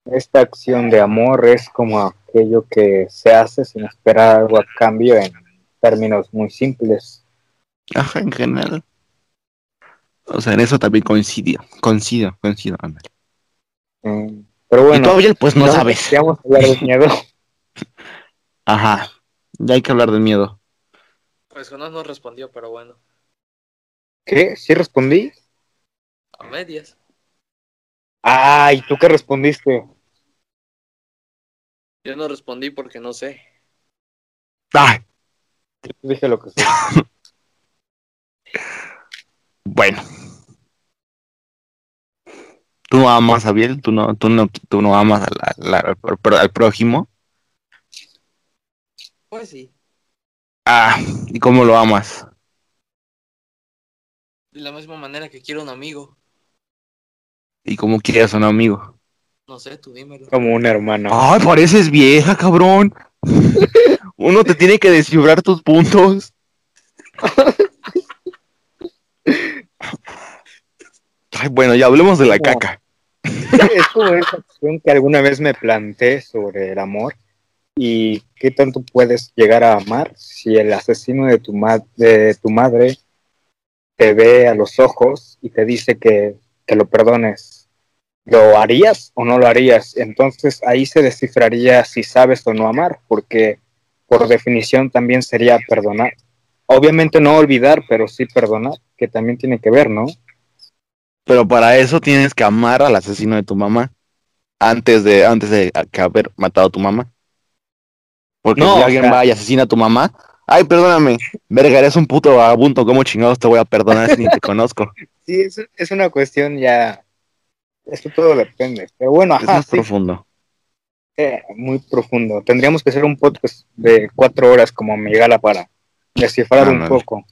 esta acción de amor es como aquello que se hace sin esperar algo a cambio en términos muy simples. Ajá, en general. O sea, en eso también coincido. Coincido, coincido. ándale. Mm, Pero y bueno, tú, Abiel, pues no sabes. ya Vamos a hablar de miedo. Ajá. Ya hay que hablar del miedo. Pues Jonás no respondió, pero bueno. ¿Qué? ¿Sí respondí? A medias. Ay, ¿tú qué respondiste? Yo no respondí porque no sé. Yo dije lo que sé. Bueno. ¿Tú no amas a Biel? ¿Tú no, tú no, tú no amas al, prójimo? Pues sí. Ah, ¿y cómo lo amas? De la misma manera que quiero un amigo. ¿Y cómo quieres a un amigo? No sé, tú dímelo. Como un hermano. Ay, pareces vieja, cabrón. Uno te tiene que descifrar tus puntos. Ay, bueno, ya hablemos de la No. caca. es como esa acción que alguna vez me planteé sobre el amor y qué tanto puedes llegar a amar si el asesino de tu, ma- de tu madre te ve a los ojos y te dice que, que lo perdones. ¿Lo harías o no lo harías? Entonces ahí se descifraría si sabes o no amar, porque por definición también sería perdonar. Obviamente no olvidar, pero sí perdonar, que también tiene que ver, ¿no? Pero para eso tienes que amar al asesino de tu mamá antes de antes de que haber matado a tu mamá. Porque No, si alguien va y asesina a tu mamá, ay, perdóname, verga, eres un puto vagabundo, ¿cómo chingados te voy a perdonar si ni te conozco? Sí, es, es una cuestión ya. Esto todo depende. Pero bueno, Es ajá, más sí, profundo. eh, muy profundo. Tendríamos que hacer un podcast de cuatro horas como Megala para descifrar un poco.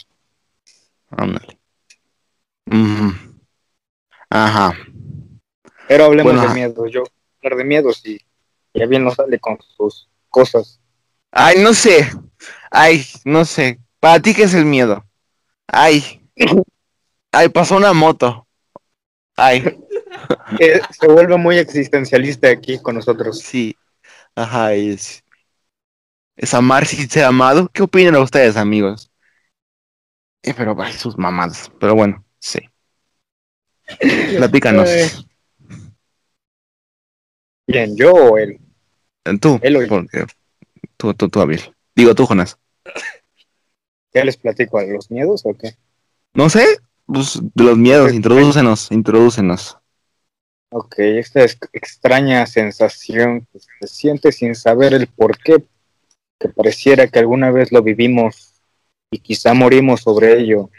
Ándale. Ajá. Pero hablemos Bueno, de miedo. Yo hablar de miedo si ya bien no sale con sus cosas. Ay, no sé. Ay, no sé. ¿Para ti qué es el miedo? Ay. Ay, pasó una moto. Ay, Eh, se vuelve muy existencialista aquí con nosotros. sí. Ajá, es. Es amar sin ser amado. ¿Qué opinan ustedes, amigos? Eh, pero ay, sus mamás. Pero bueno, sí. Platícanos. Eh, Bien, yo o él. Tú, él o porque tú, tú, tú, Abiel. Digo tú, Jonas. ¿Qué les platico? ¿Los miedos o qué? No sé, pues de los miedos, introdúcenos, introdúcenos. Ok, esta es extraña sensación que se siente sin saber el por qué, que pareciera que alguna vez lo vivimos y quizá morimos sobre ello.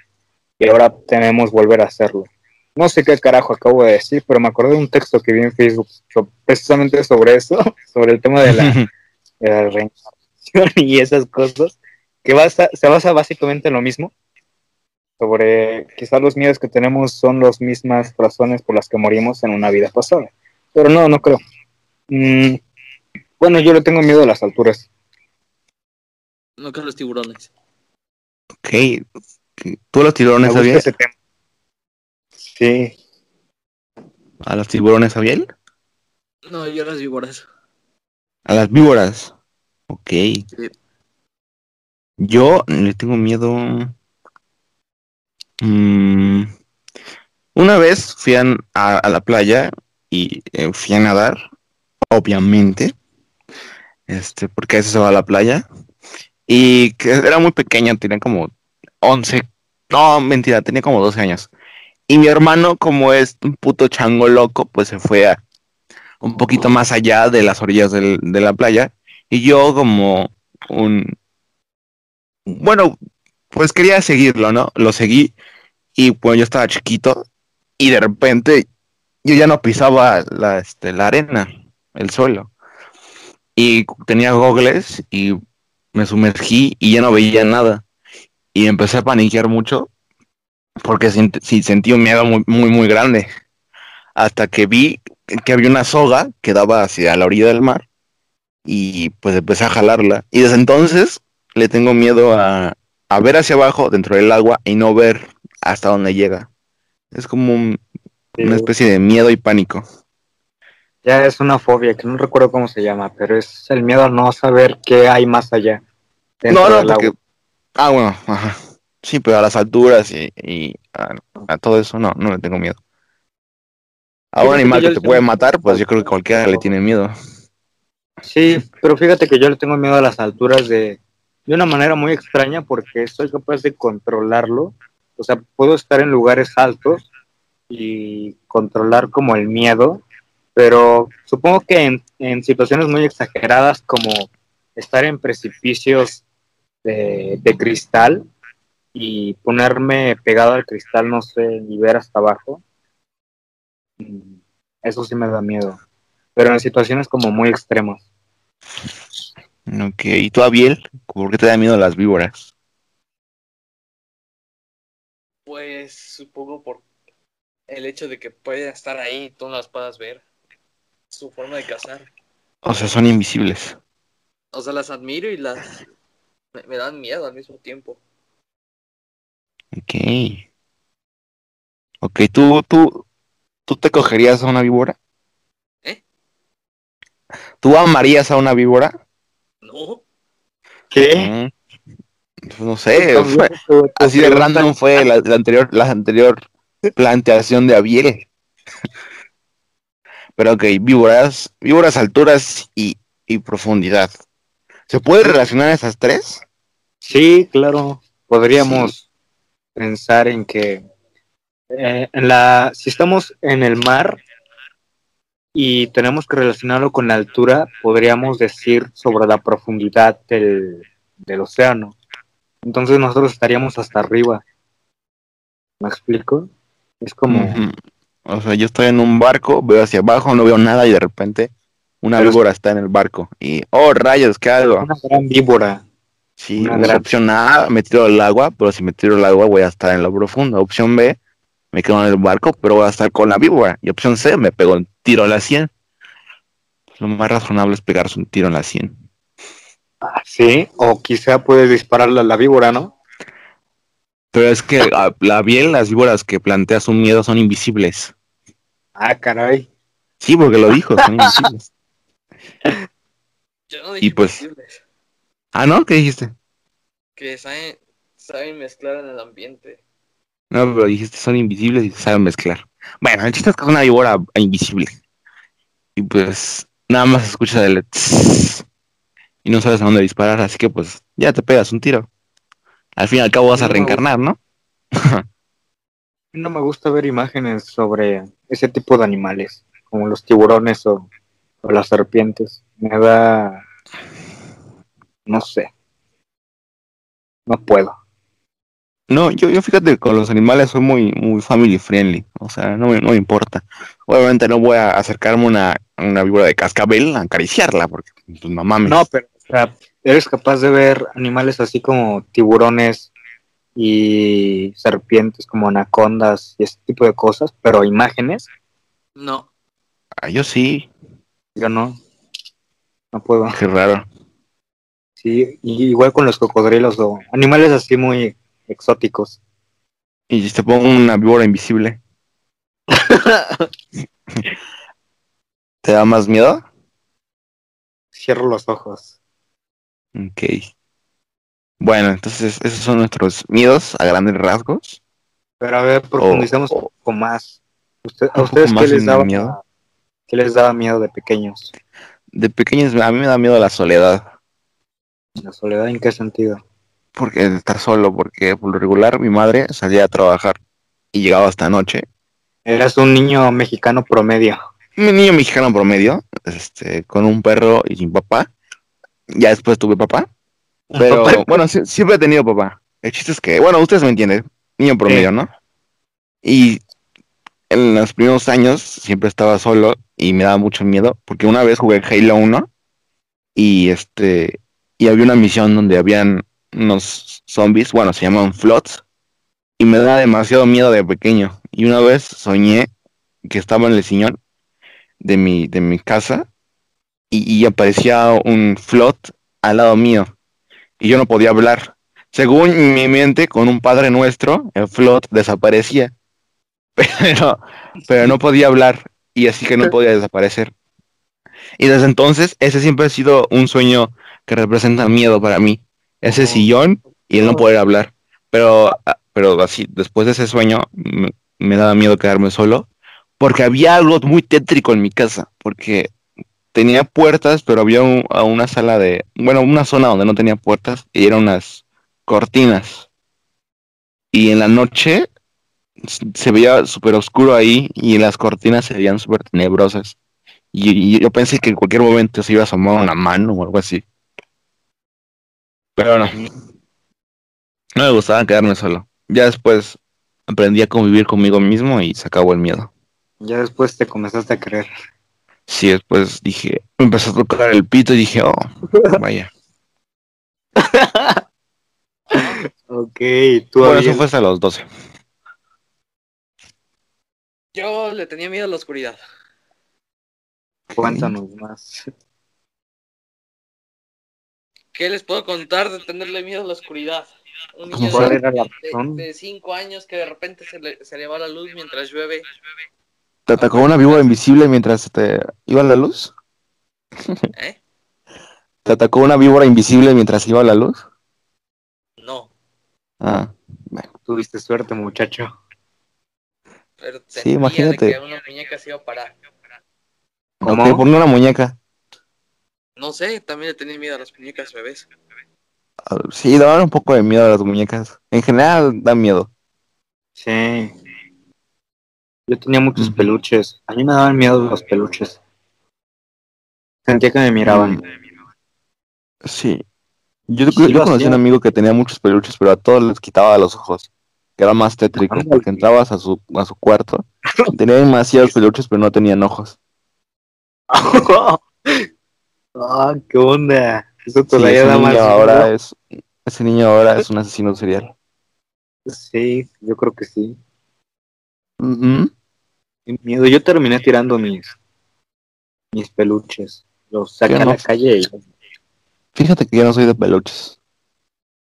y ahora tenemos volver a hacerlo. No sé qué carajo acabo de decir, pero me acordé de un texto que vi en Facebook precisamente sobre eso, sobre el tema de la, reencarnación y esas cosas, que se basa básicamente en lo mismo, sobre quizás los miedos que tenemos son las mismas razones por las que morimos en una vida pasada. Pero no, no creo. Mm, bueno, yo le tengo miedo a las alturas. No creo a los tiburones. Ok. ¿Tú a los tiburones, Abiel? Sí. ¿A los tiburones, Abiel? No, yo a las víboras. ¿A las víboras? Ok. Yo le tengo miedo. Mm, una vez fui a, la playa y eh, fui a nadar, obviamente, este, porque a veces se va a la playa. Y que era muy pequeña, tenía como 11, no, mentira, tenía como 12 años. Y mi hermano, como es un puto chango loco, pues se fue a un poquito más allá de las orillas de la playa. Y yo como un... Bueno, pues quería seguirlo, ¿no? Lo seguí y pues yo estaba chiquito y de repente yo ya no pisaba la, este, la arena, el suelo. Y tenía gogles y me sumergí y ya no veía nada. Y empecé a paniquear mucho porque sentí un miedo muy, muy, muy grande. Hasta que vi que había una soga que daba hacia la orilla del mar y pues empecé a jalarla. Y desde entonces le tengo miedo a, a ver hacia abajo dentro del agua y no ver hasta dónde llega. Es como una especie de miedo y pánico. Ya es una fobia que no recuerdo cómo se llama, pero es el miedo a no saber qué hay más allá. No, no, porque... Ah, bueno, ajá. Sí, pero a las alturas y, a, todo eso no, no le tengo miedo. A un animal que te puede matar, pues yo creo que cualquiera le tiene miedo. Sí, pero fíjate que yo le tengo miedo a las alturas de, de una manera muy extraña porque soy capaz de controlarlo. O sea, puedo estar en lugares altos y controlar como el miedo, pero supongo que en, situaciones muy exageradas como estar en precipicios de, de, cristal y ponerme pegado al cristal, no sé, y ver hasta abajo, mm, eso sí me da miedo, pero en situaciones como muy extremas. Ok, ¿y tú, Abiel? ¿Por qué te da miedo las víboras? Pues supongo por el hecho de que pueden estar ahí y tú no las puedas ver. Su forma de cazar. O sea, son invisibles. O sea, las admiro y las... Me, dan miedo al mismo tiempo. Ok. Ok, ¿tú, tú, tú te cogerías a una víbora? ¿Eh? ¿Tú amarías a una víbora? No. ¿Qué? Pues no sé, así de random fue la, anterior, la anterior planteación de Abiel. Pero ok, víboras, víboras, alturas y, profundidad. ¿Se puede relacionar esas tres? Sí, claro. Podríamos pensar en que eh, en la, si estamos en el mar y tenemos que relacionarlo con la altura, podríamos decir sobre la profundidad del, del océano. Entonces nosotros estaríamos hasta arriba. ¿Me explico? Es como... O sea, yo estoy en un barco, veo hacia abajo, no veo nada y de repente una víbora está en el barco. Y, oh, rayos, ¿qué hago? Una gran víbora. Sí, una opción A, me tiro al agua, pero si me tiro al agua voy a estar en lo profundo. Opción B, me quedo en el barco, pero voy a estar con la víbora. Y opción C, me pego un tiro a la 100. Lo más razonable es pegarse un tiro en la 100. Ah, sí, o quizá puedes dispararle a la víbora, ¿no? Pero es que la bien las víboras que planteas un miedo son invisibles. Ah, caray. Sí, porque lo dijo, son invisibles. Yo no dije y pues... Ah, ¿no? ¿Qué dijiste? Que saben, saben mezclar en el ambiente. No, pero dijiste son invisibles y saben mezclar. Bueno, el chiste es que es una víbora invisible. Y pues nada más escuchas el y no sabes a dónde disparar, así que pues ya te pegas un tiro. Al fin y al cabo vas a reencarnar, ¿no? no me gusta ver imágenes sobre ese tipo de animales, como los tiburones o, las serpientes. Me da... no sé. No puedo. No, yo, yo fíjate que con los animales soy muy, muy family friendly. O sea, no me, no me importa. Obviamente no voy a acercarme a una, víbora de cascabel a acariciarla, porque pues no mames. No, pero o sea, eres capaz de ver animales así como tiburones y serpientes como anacondas y este tipo de cosas, pero imágenes, No. Ah, yo sí, yo no. No puedo. qué raro. Sí, y igual con los cocodrilos o animales así muy exóticos. Y si te pongo una víbora invisible, ¿te da más miedo? Cierro los ojos. Ok. Bueno, entonces esos son nuestros miedos a grandes rasgos. Pero a ver, profundizamos O- un poco más. Usted- ¿A ustedes poco qué les daba miedo. ¿Qué les daba miedo de pequeños? De pequeños a mí me da miedo la soledad. ¿La soledad en qué sentido? Porque de estar solo, porque por lo regular mi madre salía a trabajar y llegaba hasta noche. Eras un niño mexicano promedio. Mi niño mexicano promedio, este, con un perro y sin papá. Ya después tuve papá. Pero Papá. bueno, siempre he tenido papá. El chiste es que, bueno, ustedes me entienden, niño promedio, ¿no? Y en los primeros años siempre estaba solo y me daba mucho miedo porque una vez jugué Halo 1 y este y había una misión donde habían unos zombies, bueno, se llaman flots y me daba demasiado miedo de pequeño. Y una vez soñé que estaba en el sillón de mi de mi casa y, y aparecía un flot al lado mío y yo no podía hablar. Según mi mente, con un Padre Nuestro, el flot desaparecía. Pero, pero no podía hablar y así que no podía desaparecer. Y desde entonces, ese siempre ha sido un sueño que representa miedo para mí. Ese sillón y el no poder hablar. Pero, ah, pero así, después de ese sueño, me, me daba miedo quedarme solo. Porque había algo muy tétrico en mi casa. Porque tenía puertas, pero había un- a una sala de, bueno, una zona donde no tenía puertas y eran unas cortinas. Y en la noche se veía súper oscuro ahí y las cortinas se veían súper tenebrosas. Y, y yo pensé que en cualquier momento se iba a asomar una mano o algo así. Pero no. No me gustaba quedarme solo. Ya después aprendí a convivir conmigo mismo y se acabó el miedo. Ya después te comenzaste a creer. Sí, después dije, me empezó a tocar el pito y dije, oh, vaya. Ok, tú Bueno, eso fue hasta los 12. Yo le tenía miedo a la oscuridad. cuéntanos más. ¿Qué les puedo contar de tenerle miedo a la oscuridad? Un ¿Cómo niño de, ¿Cuál era la de- razón? de cinco años que de repente se le, se le va la luz mientras llueve. ¿Te atacó una víbora invisible mientras te iba la luz? ¿Eh? ¿Te atacó una víbora invisible mientras iba la luz? No, Ah, Tuviste suerte, muchacho. pero Sí, imagínate. de que una muñeca se iba a parar. ¿Cómo? ok, ponle una muñeca. No sé, también le tenía miedo a las muñecas bebés. Ah, Sí, daban un poco de miedo a las muñecas. En general, da miedo. Sí. Yo tenía muchos peluches. A mí me daban miedo los peluches. Sentía que me miraban. Sí. Yo, Sí, yo conocí a un amigo que tenía muchos peluches, pero a todos les quitaba los ojos. Que era más tétrico, porque entrabas a su, a su cuarto, tenía demasiados peluches, pero no tenían ojos. ah, qué onda. Eso Sí, todavía ese da más niño ahora es, ese niño ahora es un asesino serial. Sí, yo creo que sí. Ujú. Qué miedo. Yo terminé tirando mis mis peluches. Los saqué a la calle y Fíjate que yo no soy de peluches.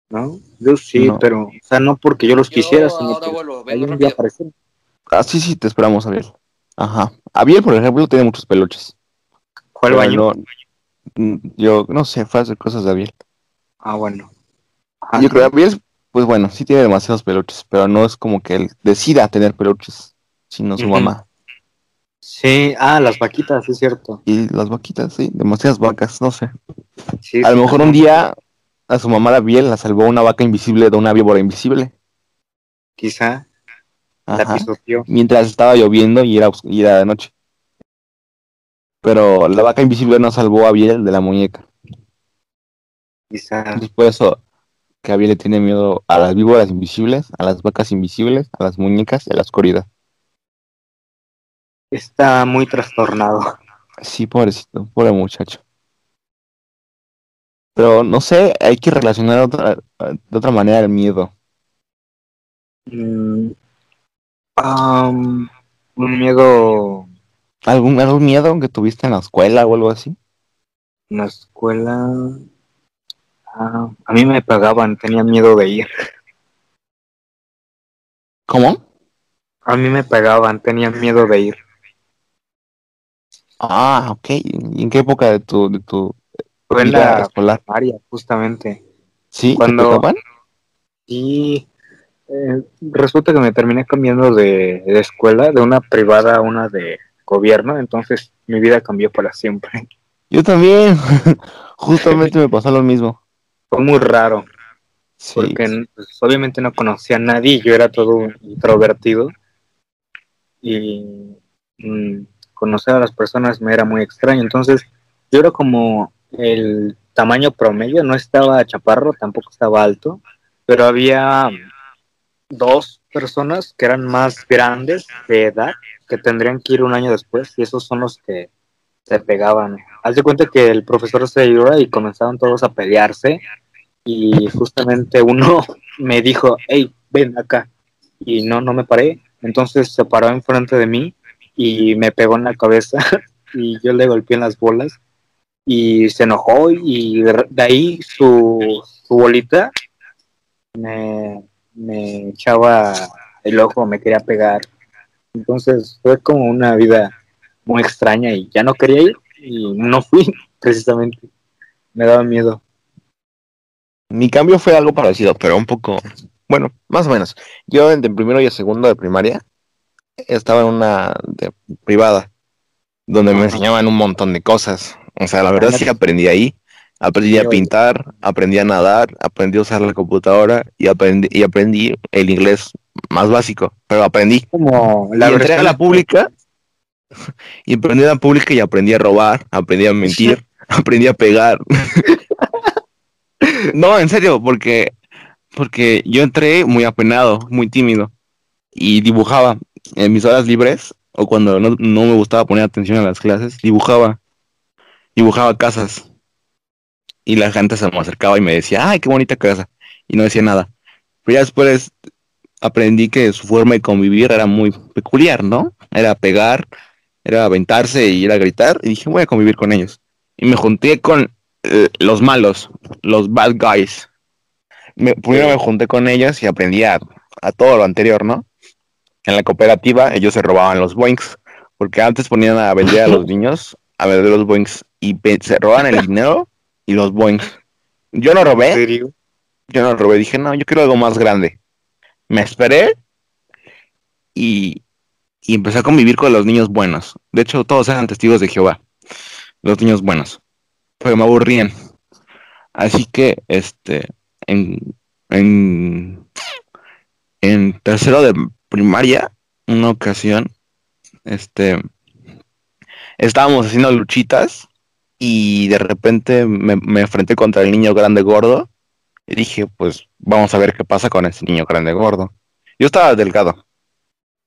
¿no? Yo sí, No. pero, o sea, no porque yo los Yo quisiera, sino ahora que vuelvo, vengo día. Ah, sí, sí, te esperamos, Abiel. Ajá. Abiel, por ejemplo, tiene muchos peluches. ¿Cuál pero baño? no- mm, yo no sé, fue hacer cosas de Abiel. Ah, bueno. Ajá. Yo creo que Abiel, pues bueno, sí tiene demasiados peluches, pero no es como que él decida tener peluches, sino su mamá. Sí, ah, las vaquitas, es cierto. Y las vaquitas, sí, demasiadas vacas, no sé. Sí, A lo sí, mejor un día a su mamá la Abiel la salvó una vaca invisible de una víbora invisible. Quizá la pisoteó. Mientras estaba lloviendo y era, y era de noche. Pero la vaca invisible no salvó a Abiel de la muñeca. Quizá. Entonces, por eso, que Abby le tiene miedo a las víboras invisibles, a las vacas invisibles, a las muñecas y a la oscuridad. Está muy trastornado. Sí, pobrecito, pobre muchacho. Pero no sé, hay que relacionar otra, de otra manera el miedo. Mm, un miedo ¿Algún, algún miedo que tuviste en la escuela o algo así? en la escuela. ah, a mí me pagaban, tenía miedo de ir. ¿Cómo? A mí me pagaban, tenía miedo de ir. Ah, ok. ¿Y en qué época de tu, de tu Fue en la escolar? primaria, justamente. ¿Sí? ¿Te cuando- pegaban? Y eh, resulta que me terminé cambiando de, de escuela, de una privada a una de gobierno, entonces mi vida cambió para siempre. Yo también. Justamente me pasó lo mismo. Fue muy raro, Sí. porque pues, obviamente no conocía a nadie, yo era todo introvertido y mm, conocer a las personas me era muy extraño, entonces yo era como el tamaño promedio, no estaba chaparro, tampoco estaba alto, pero había dos personas que eran más grandes de edad, que tendrían que ir un año después, y esos son los que se pegaban. Haz de cuenta que el profesor se iba y comenzaron todos a pelearse, y justamente uno me dijo, hey, ven acá, y no, no me paré, entonces se paró enfrente de mí y me pegó en la cabeza, y yo le golpeé en las bolas, y se enojó, y de ahí su, su bolita me, me echaba el ojo, me quería pegar. Entonces fue como una vida muy extraña y ya no quería ir y no fui precisamente. Me daba miedo. Mi cambio fue algo parecido, pero un poco, bueno, más o menos. Yo en primero y segundo de primaria estaba en una de- privada, donde me enseñaban un montón de cosas. O sea, la verdad sí aprendí ahí. Aprendí a pintar, aprendí a nadar, aprendí a usar la computadora y aprendí, y aprendí el inglés más básico, pero aprendí. Como La y entré a la pública y aprendí a la pública y aprendí a robar, aprendí a mentir, aprendí a pegar. no, en serio, porque porque yo entré muy apenado, muy tímido y dibujaba en mis horas libres o cuando no, no me gustaba poner atención a las clases, dibujaba dibujaba casas y la gente se me acercaba y me decía, "Ay, qué bonita casa." Y no decía nada. Pero ya después aprendí que su forma de convivir era muy peculiar, ¿no? Era pegar, era aventarse y ir a gritar. Y dije, voy a convivir con ellos. Y me junté con eh, los malos, los bad guys. Me- primero me junté con ellos y aprendí a, a todo lo anterior, ¿no? En la cooperativa ellos se robaban los boinks, porque antes ponían a vender a los niños, a vender los boinks, y se robaban el dinero y los boinks. Yo no robé, ¿En serio? yo no robé, dije, no, yo quiero algo más grande. Me esperé y, y empecé a convivir con los niños buenos. De hecho, todos eran testigos de Jehová, los niños buenos. Pero me aburrían. Así que, este, en, en, en tercero de primaria, una ocasión, este, estábamos haciendo luchitas y de repente me, me enfrenté contra el niño grande gordo y dije, pues vamos a ver qué pasa con ese niño grande gordo. Yo estaba delgado,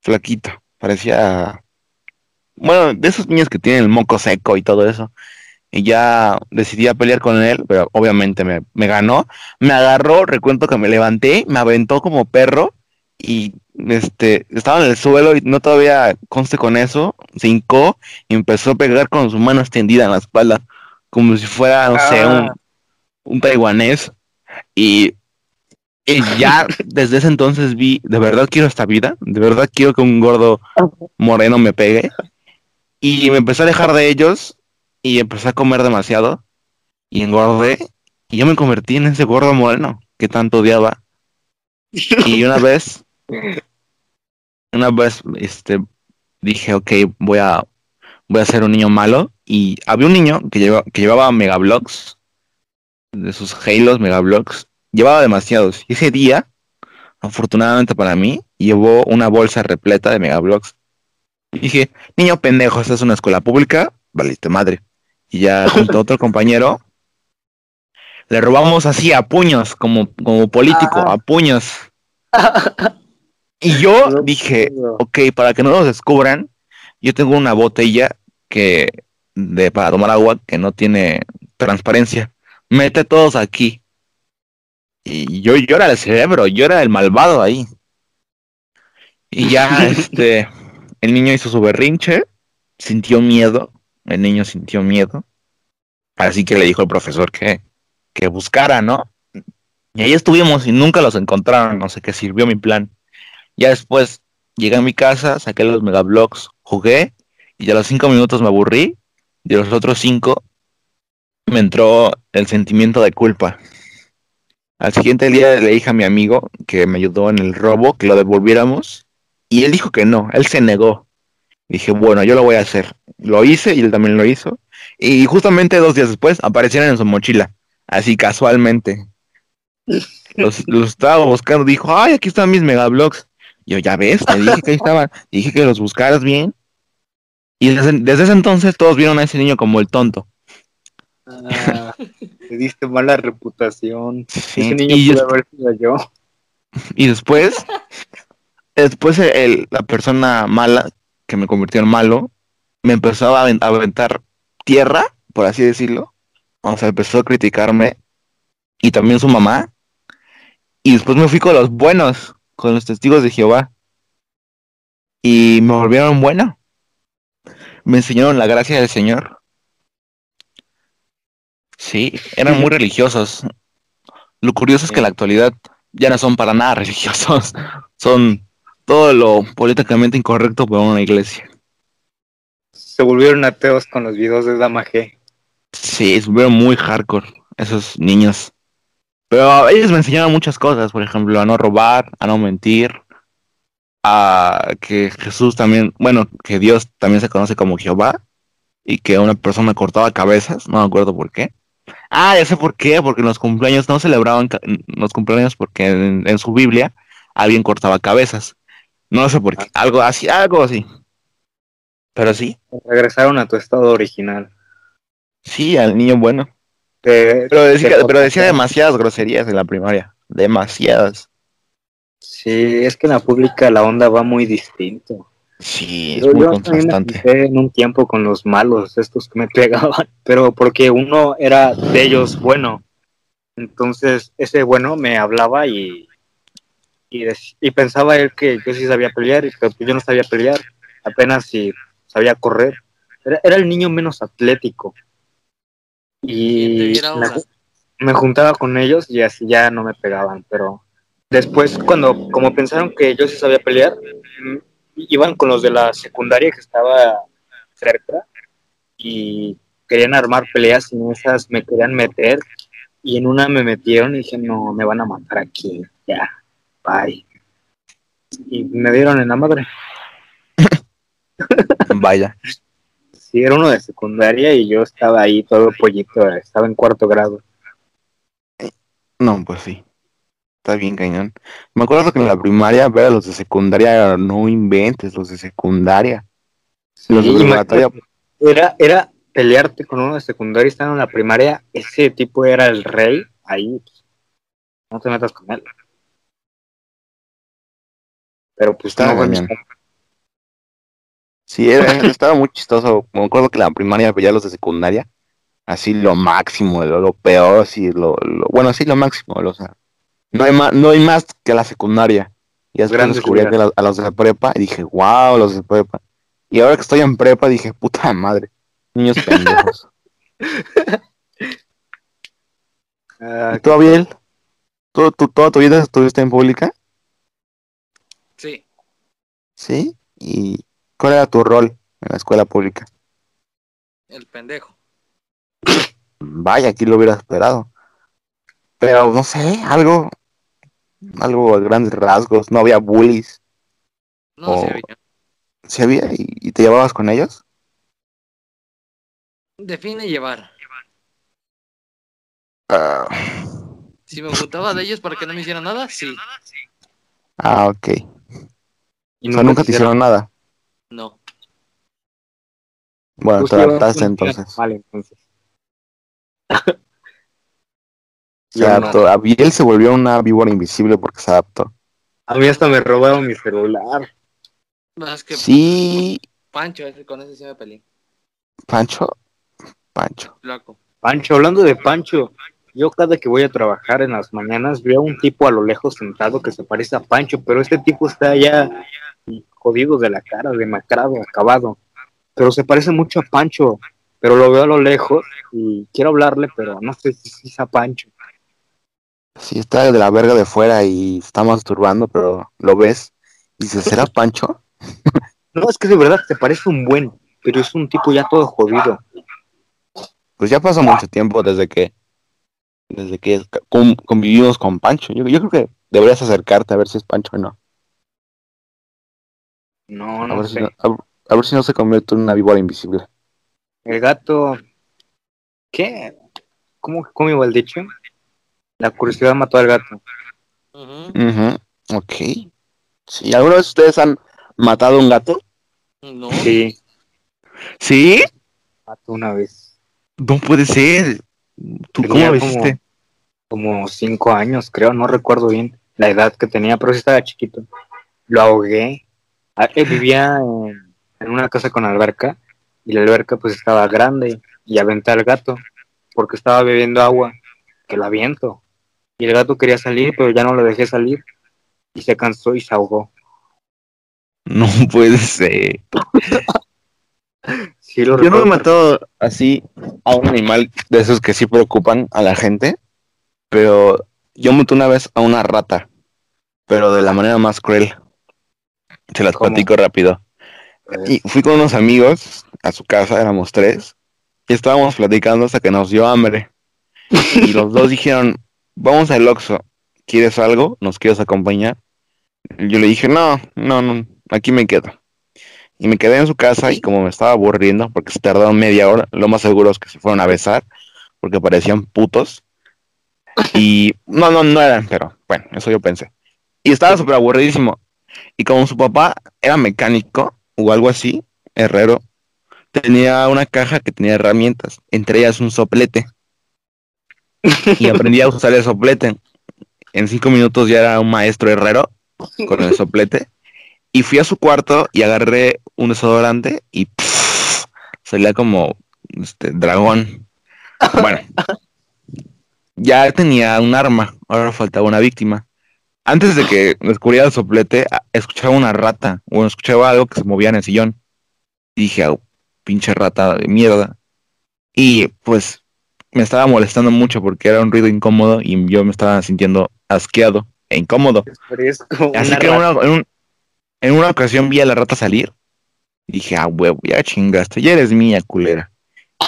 flaquito, parecía, bueno, de esos niños que tienen el moco seco y todo eso. Y ya decidí a pelear con él, pero obviamente me, me ganó. Me agarró, recuento que me levanté, me aventó como perro y este estaba en el suelo y no todavía conste con eso, se hincó y empezó a pegar con su mano extendida en la espalda, como si fuera, no sé, un, Ah. un taiwanés. Y, y ya desde ese entonces vi, de verdad quiero esta vida, de verdad quiero que un gordo moreno me pegue. Y me empecé a alejar de ellos y empecé a comer demasiado y engordé y yo me convertí en ese gordo moreno que tanto odiaba. Y una vez, una vez, este, dije, ok, voy a, voy a ser un niño malo. Y había un niño que, lleva, que llevaba megablocks, de sus Halos megablocks, llevaba demasiados. Y ese día, afortunadamente para mí, llevó una bolsa repleta de megablocks. Y dije, niño pendejo, esta es una escuela pública, valiste madre. Y ya junto a otro compañero, Le robamos así a puños, como, como político, a puños. Y yo No dije, ok, para que no nos descubran, yo tengo una botella que de para tomar agua que no tiene transparencia. Mete todos aquí. Y yo, yo era el cerebro, yo era el malvado ahí. Y ya este el niño hizo su berrinche, sintió miedo, el niño sintió miedo. Así que le dijo al profesor que, que buscara, ¿no? Y ahí estuvimos y nunca los encontraron, no sé qué sirvió mi plan. Ya después llegué a mi casa, saqué los megablocks, jugué y a los cinco minutos me aburrí. Y a los otros cinco me entró el sentimiento de culpa. Al siguiente día le dije a mi amigo que me ayudó en el robo que lo devolviéramos y él dijo que no, él se negó. Dije, bueno, yo lo voy a hacer. Lo hice y él también lo hizo. Y justamente dos días después aparecieron en su mochila, así casualmente. Los, los estaba buscando, dijo, ay, aquí están mis megablocks. Yo, ya ves, te dije que ahí estaban, dije que los buscaras bien. Y desde, desde ese entonces todos vieron a ese niño como el tonto. Ah, te diste mala reputación. Sí, Ese niño y, pudo haber sido yo. y después, después el- la persona mala, que me convirtió en malo, me empezó a aventar tierra, por así decirlo. O sea, empezó a criticarme. Y también su mamá. Y después me fui con los buenos, con los testigos de Jehová. Y me volvieron bueno. Me enseñaron la gracia del Señor. Sí, eran muy religiosos. Lo curioso es que en la actualidad ya no son para nada religiosos. Son todo lo políticamente incorrecto por una iglesia. Se volvieron ateos con los videos de Dama G. Sí, estuvieron muy hardcore esos niños. Pero ellos me enseñaron muchas cosas, por ejemplo, a no robar, a no mentir, a que Jesús también, bueno, que Dios también se conoce como Jehová y que una persona cortaba cabezas, no me acuerdo por qué. Ah, ya sé por qué, porque en los cumpleaños no celebraban los cumpleaños porque en, en su Biblia alguien cortaba cabezas. No sé por qué, algo así, algo así. Pero sí, Regresaron a tu estado original. sí, al niño bueno. Pero decía, pero decía demasiadas groserías en la primaria. Demasiadas. Sí, es que en la pública la onda va muy distinto. Sí, es Yo, muy yo me en un tiempo con los malos, estos que me pegaban, pero porque uno era de ellos bueno. Entonces, ese bueno me hablaba y, y, pensaba él que yo sí sabía pelear, y pero yo no sabía pelear, apenas si sabía correr. Era, era el niño menos atlético. Y me, juntaba con ellos y así ya no me pegaban, pero después cuando como pensaron que yo sí sabía pelear, mm, iban con los de la secundaria que estaba cerca y querían armar peleas y en esas me querían meter y en una me metieron y dije no, me van a matar aquí, ya, bye. Y me dieron en la madre. Vaya. Sí, era uno de secundaria y yo estaba ahí todo pollito, estaba en cuarto grado. No, pues sí. Está bien cañón. Me acuerdo que en la primaria ver a los de secundaria, no inventes, los de secundaria. Los de preparatoria, Era, era pelearte con uno de secundaria y estando en la primaria, ese tipo era el rey, ahí pues, no te metas con él. Pero pues Está no fue. Sí, era- estaba muy chistoso. Me acuerdo que la primaria veía a los de secundaria, así lo máximo, lo, lo peor, así, lo, lo- bueno, sí, lo máximo, o sea, no hay más, no hay más que la secundaria. Y después descubrí que la- a los de prepa y dije, wow, los de prepa. Y ahora que estoy en prepa dije, puta madre, niños pendejos. Ah, ¿Y tú, Abiel? ¿Tú, tú, toda tu vida estuviste en pública? Sí, ¿Sí? ¿Y cuál era tu rol en la escuela pública? el pendejo. Vaya, aquí lo hubiera esperado. Pero no sé, algo, algo a grandes rasgos. No había bullies. No sé, había. ¿Sí había? ¿Y, y te llevabas con ellos? Define llevar. Ah, Si me ocultaba de ellos para que no me hicieran nada, sí. ah, ok. y O sea, nunca te hicieron nada. No. Bueno, Pues te adaptaste entonces. Vale, entonces. Se adaptó. Abiel se volvió una víbora invisible porque se adaptó. A mí hasta me robaron mi celular. Más que Sí, Pancho, ese- con ese sí me peleé. Pancho. Pancho. Loco. Pancho, hablando de Pancho, yo cada que voy a trabajar en las mañanas veo a un tipo a lo lejos sentado que se parece a Pancho, pero este tipo está ya jodido de la cara, demacrado, acabado. Pero se parece mucho a Pancho, pero lo veo a lo lejos y quiero hablarle, pero no sé si es a Pancho. Sí, está de la verga de fuera y está masturbando, pero lo ves. Y dices, ¿será Pancho? No, es que de verdad se parece un buen, pero es un tipo ya todo jodido. Pues ya pasó mucho tiempo desde que desde que con- convivimos con Pancho. Yo, yo creo que deberías acercarte a ver si es Pancho o no. No, A no ver, si no, a, a ver si no se convierte en una víbora invisible. El gato, ¿qué? ¿Cómo, cómo iba el dicho? La curiosidad mató al gato. Ujú, Ok. Sí, ¿alguna vez ustedes han matado a un gato? No. Sí, Sí. mató una vez. No puede ser. ¿Tú Tenía cómo lo como- hiciste? como cinco años, creo, no recuerdo bien la edad que tenía, pero sí estaba chiquito. Lo ahogué. Ah, Él vivía en, en una casa con alberca y la alberca pues estaba grande y aventé al gato porque estaba bebiendo agua, que lo aviento. Y el gato quería salir, pero ya no lo dejé salir y se cansó y se ahogó. No puede ser. Sí, lo Yo no he matado así a un animal de esos que sí preocupan a la gente, pero yo maté una vez a una rata, pero de la manera más cruel. Se las ¿Cómo? platico rápido. Y fui con unos amigos a su casa, éramos tres, y estábamos platicando hasta que nos dio hambre. Y los dos dijeron, vamos al Oxxo, ¿quieres algo? ¿Nos quieres acompañar? Yo le dije, no, no, no, aquí me quedo. Y me quedé en su casa y como me estaba aburriendo, porque se tardaron media hora, lo más seguro es que se fueron a besar, porque parecían putos. Y no, no, no eran, pero bueno, eso yo pensé. Y estaba súper aburridísimo. Y como su papá era mecánico o algo así, herrero, tenía una caja que tenía herramientas, entre ellas un soplete. Y aprendí a usar el soplete. En cinco minutos ya era un maestro herrero con el soplete. Y fui a su cuarto y agarré un desodorante y salía como este dragón. Bueno, ya tenía un arma, ahora faltaba una víctima. Antes de que descubriera el soplete, escuchaba una rata, o escuchaba algo que se movía en el sillón. Y dije, "Au, pinche rata de mierda. Y pues me estaba molestando mucho porque era un ruido incómodo y yo me estaba sintiendo asqueado e incómodo. Así que en una, en, un- en una ocasión vi a la rata salir. Y dije, ah, huevo, ya chingaste, ya eres mía, culera.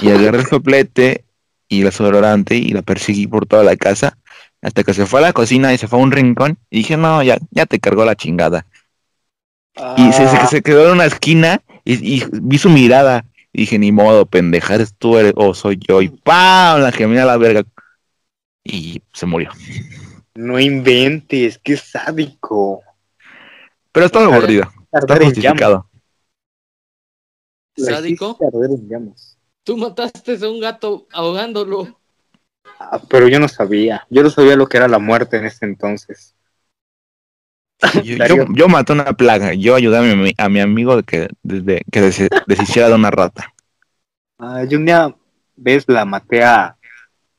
Y agarré el soplete y el desodorante y la perseguí por toda la casa. Hasta que se fue a la cocina y se fue a un rincón. Y dije, no, ya, ya te cargó la chingada. Y se, se, Ah, quedó en una esquina y, y vi su mirada. Y dije, ni modo, pendeja, eres tú eres, o soy yo. Y ¡pam! La gemé a la verga. Y se murió. no inventes, qué sádico. Pero estaba aburrido. Está justificado. ¿Sádico? Tú mataste a un gato ahogándolo. Ah, pero yo no sabía. Yo no sabía lo que era la muerte en ese entonces. Yo, Darío. yo, yo maté una plaga. Yo ayudé a mi, a mi amigo de que, desde, que des- deshiciera de una rata. Ah, yo un día, ves, la maté a.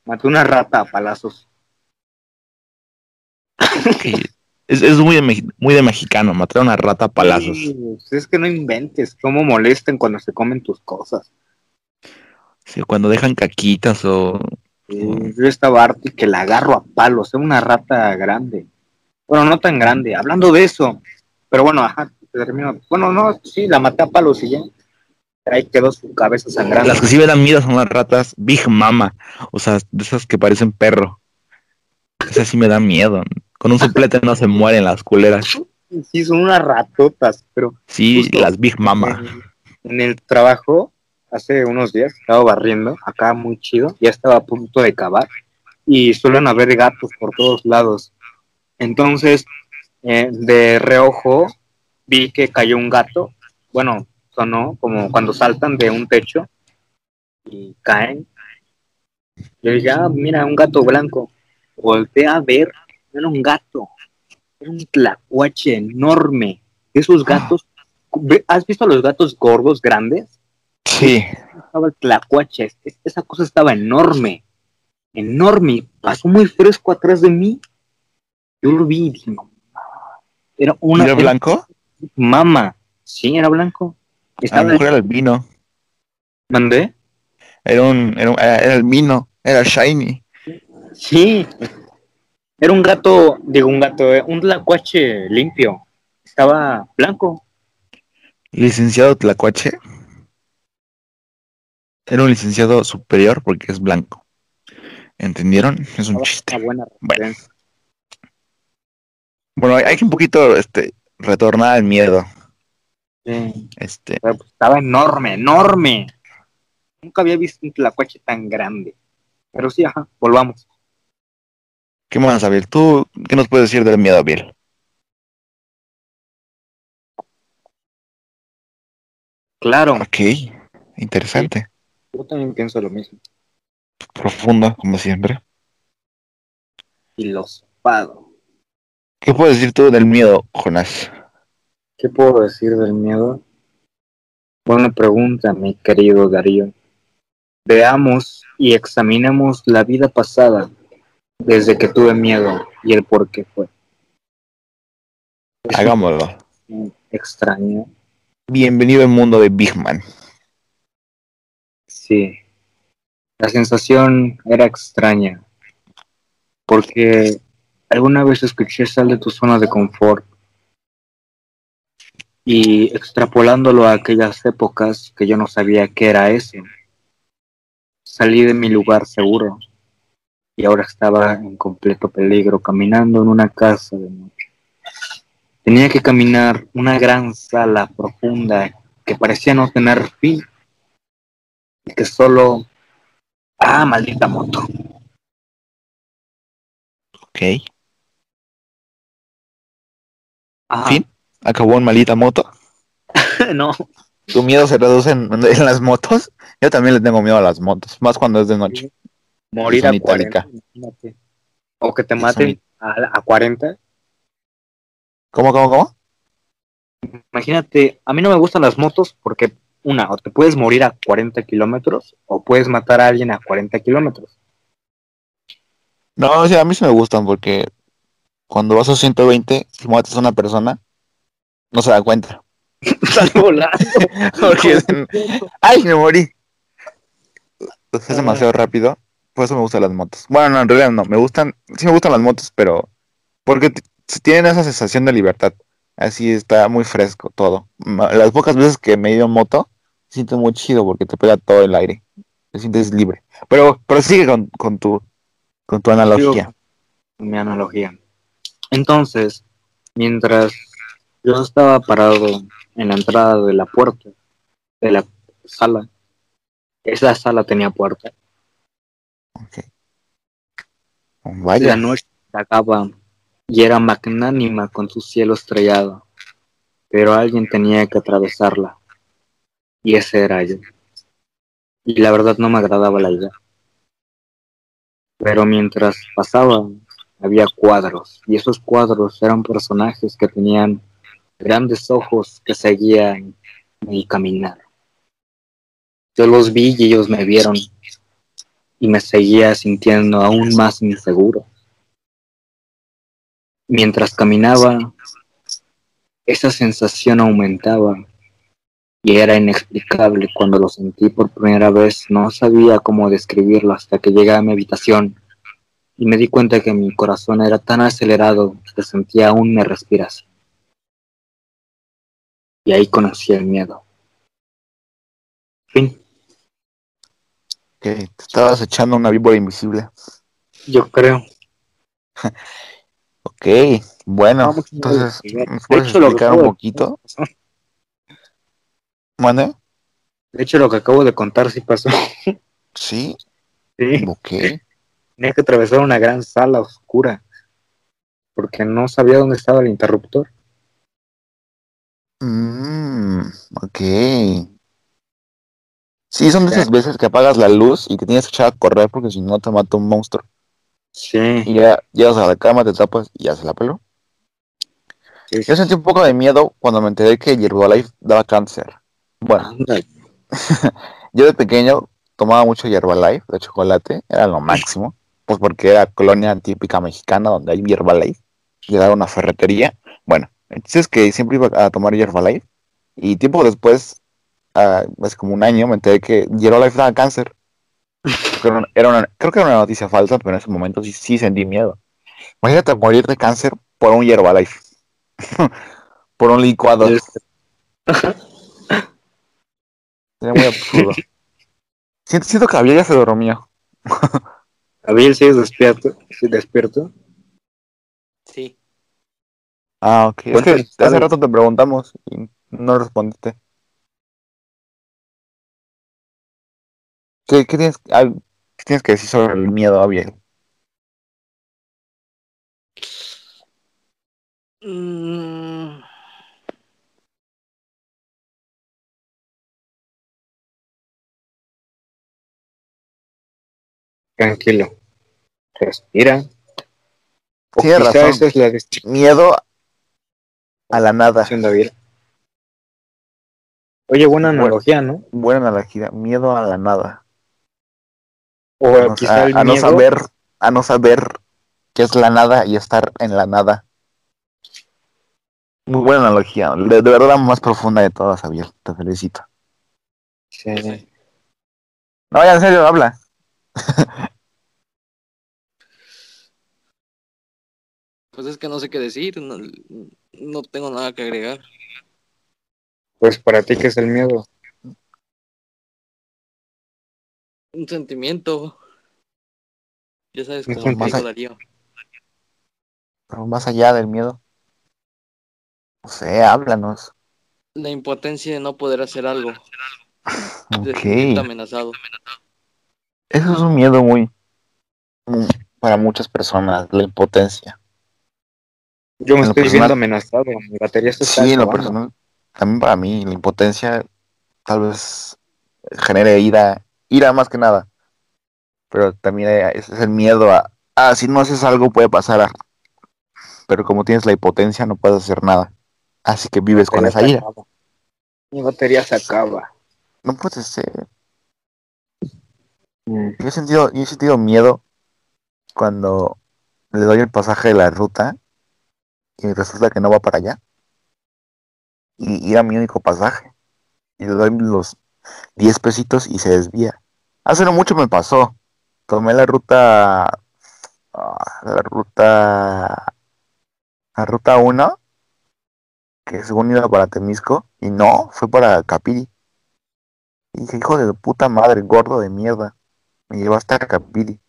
Maté una rata a palazos. Es es muy, de, muy de mexicano, matar a una rata a palazos. Pues, es que no inventes. Cómo molestan cuando se comen tus cosas. Sí, cuando dejan caquitas o... Eh, yo estaba harto y que la agarro a palos. Es una rata grande. Bueno, no tan grande. Hablando de eso. Pero bueno, ajá. termino. Bueno, no, sí, la maté a palos y ya. Ahí quedó su cabeza sangrando. Las que sí me dan miedo son las ratas Big Mama. O sea, de esas que parecen perro. Esas sí me dan miedo. Con un suplete no se mueren las culeras. Sí, son unas ratotas, pero Sí, Justo. las Big Mama. En, en el trabajo, hace unos días, estaba barriendo, acá muy chido, ya estaba a punto de cavar, y suelen haber gatos por todos lados. Entonces, eh, de reojo, vi que cayó un gato, bueno, sonó como cuando saltan de un techo y caen. Yo dije, ah, mira, un gato blanco. volteé a ver, era un gato, era un tlacuache enorme. Esos gatos, ve- ¿has visto a los gatos gordos grandes? Sí. Estaba el tlacuache, es- esa cosa estaba enorme, enorme, pasó muy fresco atrás de mí. Yo lo vi y dije, no, era una ¿Era blanco? mama, sí, era blanco. A lo mejor era el vino. ¿mandé? Era un, era, un- era era el vino. Era shiny. Sí, era un gato, digo un gato, eh, un tlacuache limpio, estaba blanco. Licenciado Tlacuache. Era un licenciado superior porque es blanco. ¿Entendieron? Es un Estaba chiste. Buena Bueno. Bueno, hay que un poquito este, retornar al miedo. Sí, Este, pero, pues, estaba enorme, enorme. Nunca había visto un tlacuache tan grande. Pero sí, ajá, volvamos. ¿qué más, Abel? ¿Tú qué nos puedes decir del miedo, Abel? Claro, Ok, interesante. Yo también pienso lo mismo. Profundo, como siempre. Filosofado. ¿Qué puedes decir tú del miedo, Jonás? ¿Qué puedo decir del miedo? Buena pregunta, mi querido Darío. Veamos y examinemos la vida pasada desde que tuve miedo y el por qué fue. Hagámoslo. extraño. Bienvenido al mundo de Big Man. La sensación era extraña. Porque alguna vez escuché sal de tu zona de confort. Y extrapolándolo a aquellas épocas que yo no sabía qué era eso. Salí de mi lugar seguro. Y ahora estaba en completo peligro caminando en una casa de noche. Tenía que caminar una gran sala profunda que parecía no tener fin y que solo... Ah, maldita moto. Ok. Ajá. Fin. Acabó en malita moto. no, ¿Tu miedo se reduce en, en las motos? Yo también le tengo miedo a las motos, más cuando es de noche. morir a 40. itálica. imagínate. O que te maten a, a 40. ¿Cómo, cómo, cómo? Imagínate, a mí no me gustan las motos porque, una, o te puedes morir a 40 kilómetros o puedes matar a alguien a 40 kilómetros. No, o sea, a mí sí me gustan porque cuando vas a 120 y matas a una persona, no se da cuenta. Estás volando. Porque ¡Ay, me morí! Pues es demasiado rápido. Por eso me gustan las motos. Bueno, no, en realidad no. Me gustan, sí me gustan las motos, pero porque tienen esa sensación de libertad. Así está muy fresco todo. Las pocas veces que me he ido en moto, siento muy chido porque te pega todo el aire. Te sientes libre. Pero, pero sigue con, con tu con tu analogía. mi analogía. Entonces, mientras yo estaba parado en la entrada de la puerta de la sala, esa sala tenía puerta. Ok. La noche se acaba y era magnánima con su cielo estrellado, pero alguien tenía que atravesarla, y ese era yo. Y la verdad no me agradaba la idea. Pero mientras pasaba, había cuadros, y esos cuadros eran personajes que tenían grandes ojos que seguían mi caminar. Yo los vi y ellos me vieron, y me seguía sintiendo aún más inseguro. Mientras caminaba, esa sensación aumentaba y era inexplicable cuando lo sentí por primera vez. No sabía cómo describirlo hasta que llegué a mi habitación y me di cuenta que mi corazón era tan acelerado que sentía aún mi respiración. Y ahí conocí el miedo. Fin, Que te estabas echando una víbora invisible. yo creo. Ok, bueno, Vamos entonces. ¿me De puedes explicar un poquito? De hecho, lo que acabo de contar sí pasó. Sí, Sí. ok. Tenía que atravesar una gran sala oscura porque no sabía dónde estaba el interruptor. Mm, ok. Sí, son de esas veces que apagas la luz y que tienes que echar a correr porque si no te mata un monstruo. Sí. Y ya llegas a la cama, te tapas y ya se la peló. sí, Yo sentí un poco de miedo cuando me enteré que Herbalife daba cáncer. Bueno, yo de pequeño tomaba mucho Herbalife de chocolate, era lo máximo, pues porque era colonia típica mexicana donde hay Herbalife y era una ferretería. Bueno, entonces que siempre iba a tomar Herbalife y tiempo después, hace como un año, me enteré que Herbalife daba cáncer. Creo, era una, creo que era una noticia falsa, pero en ese momento sí, sí sentí miedo. Imagínate morir de cáncer por un Herbalife. por un licuado. Sería muy absurdo. Siento, siento que Javier ya se dormía. Abiel, ¿sigues despierto? ¿Sí, despierto? Sí. Ah, ok. Es que hace rato te preguntamos y no respondiste. ¿Qué, qué tienes, al- qué tienes que decir sobre el miedo, Javier? Mm, Tranquilo. Respira. O quizá razón. esa es la descripción Miedo a la nada. Oye, buena analogía, ¿no? Buena analogía. Miedo a la nada. O A no, quizá a- el a no saber, a no saber qué es la nada y estar en la nada. Muy buena analogía. De, de verdad la más profunda de todas, Javier. Te felicito. Sí. No, ya en serio, habla. pues es que no sé qué decir. No, no tengo nada que agregar. Pues para ti, ¿qué es el miedo? Un sentimiento. Ya sabes cómo dijo Darío. Pero más allá del miedo. No sé, háblanos. La impotencia de no poder hacer algo. Amenazado. Eso es un miedo muy, muy- para muchas personas, la impotencia. Yo me En estoy personal- viendo amenazado. Mi batería está Sí, en lo personal, también para mí, la impotencia tal vez genere ira, ira más que nada. Pero también eh, es el miedo a, ah, si no haces algo puede pasar. a- Pero como tienes la impotencia no puedes hacer nada. Así que vives con esa ira. acaba. Mi batería se acaba. No puede ser. Mm. Yo he sentido, yo he sentido miedo cuando le doy el pasaje de la ruta y resulta que no va para allá. Y, era mi único pasaje. Y le doy los 10 pesitos y se desvía. Hace no mucho me pasó. Tomé la ruta. ah, La ruta. La ruta 1. Que según iba para Temisco. Y no, fue para Capiri. Y dije, hijo de puta madre, gordo de mierda. Me llevó hasta Capiri.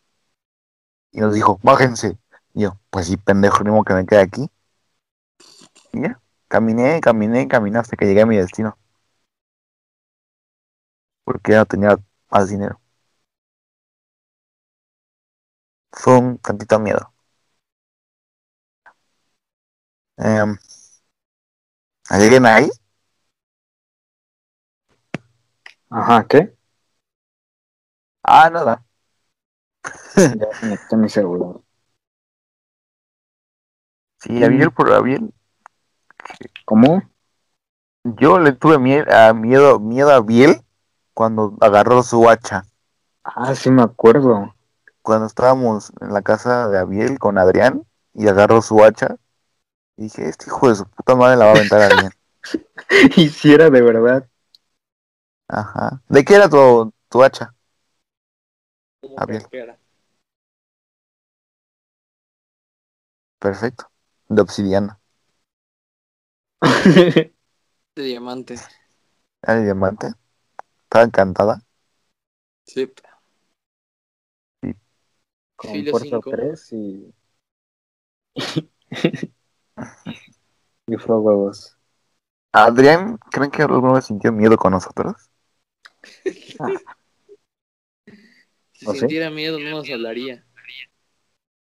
Y nos dijo, bájense. Y yo, pues sí, pendejo, modo que me quede aquí. Y ya, caminé, caminé, caminé hasta que llegué a mi destino. Porque ya no tenía más dinero. Fue un tantito miedo. ¿Hay alguien ahí? Ajá, ¿qué? Ah, nada. Ya conecté mi celular. Sí, Abiel por Abiel. ¿Cómo? Yo le tuve mie- a miedo, miedo a Biel cuando agarró su hacha. Ah, sí me acuerdo. Cuando estábamos en la casa de Abiel con Adrián y agarró su hacha. Y dije, este hijo de su puta madre la va a aventar a Adrián. y si era de verdad. Ajá. ¿De qué era tu, tu hacha? ¿Cómo Ah, era? Perfecto. De obsidiana. De diamante. Era de diamante. Estaba encantada. Sí. Con Filo fuerza cinco. 3 y. y fuego 2. ¿Adrián creen que alguna vez sintió miedo con nosotros? Si ¿O sí? sintiera miedo no nos hablaría.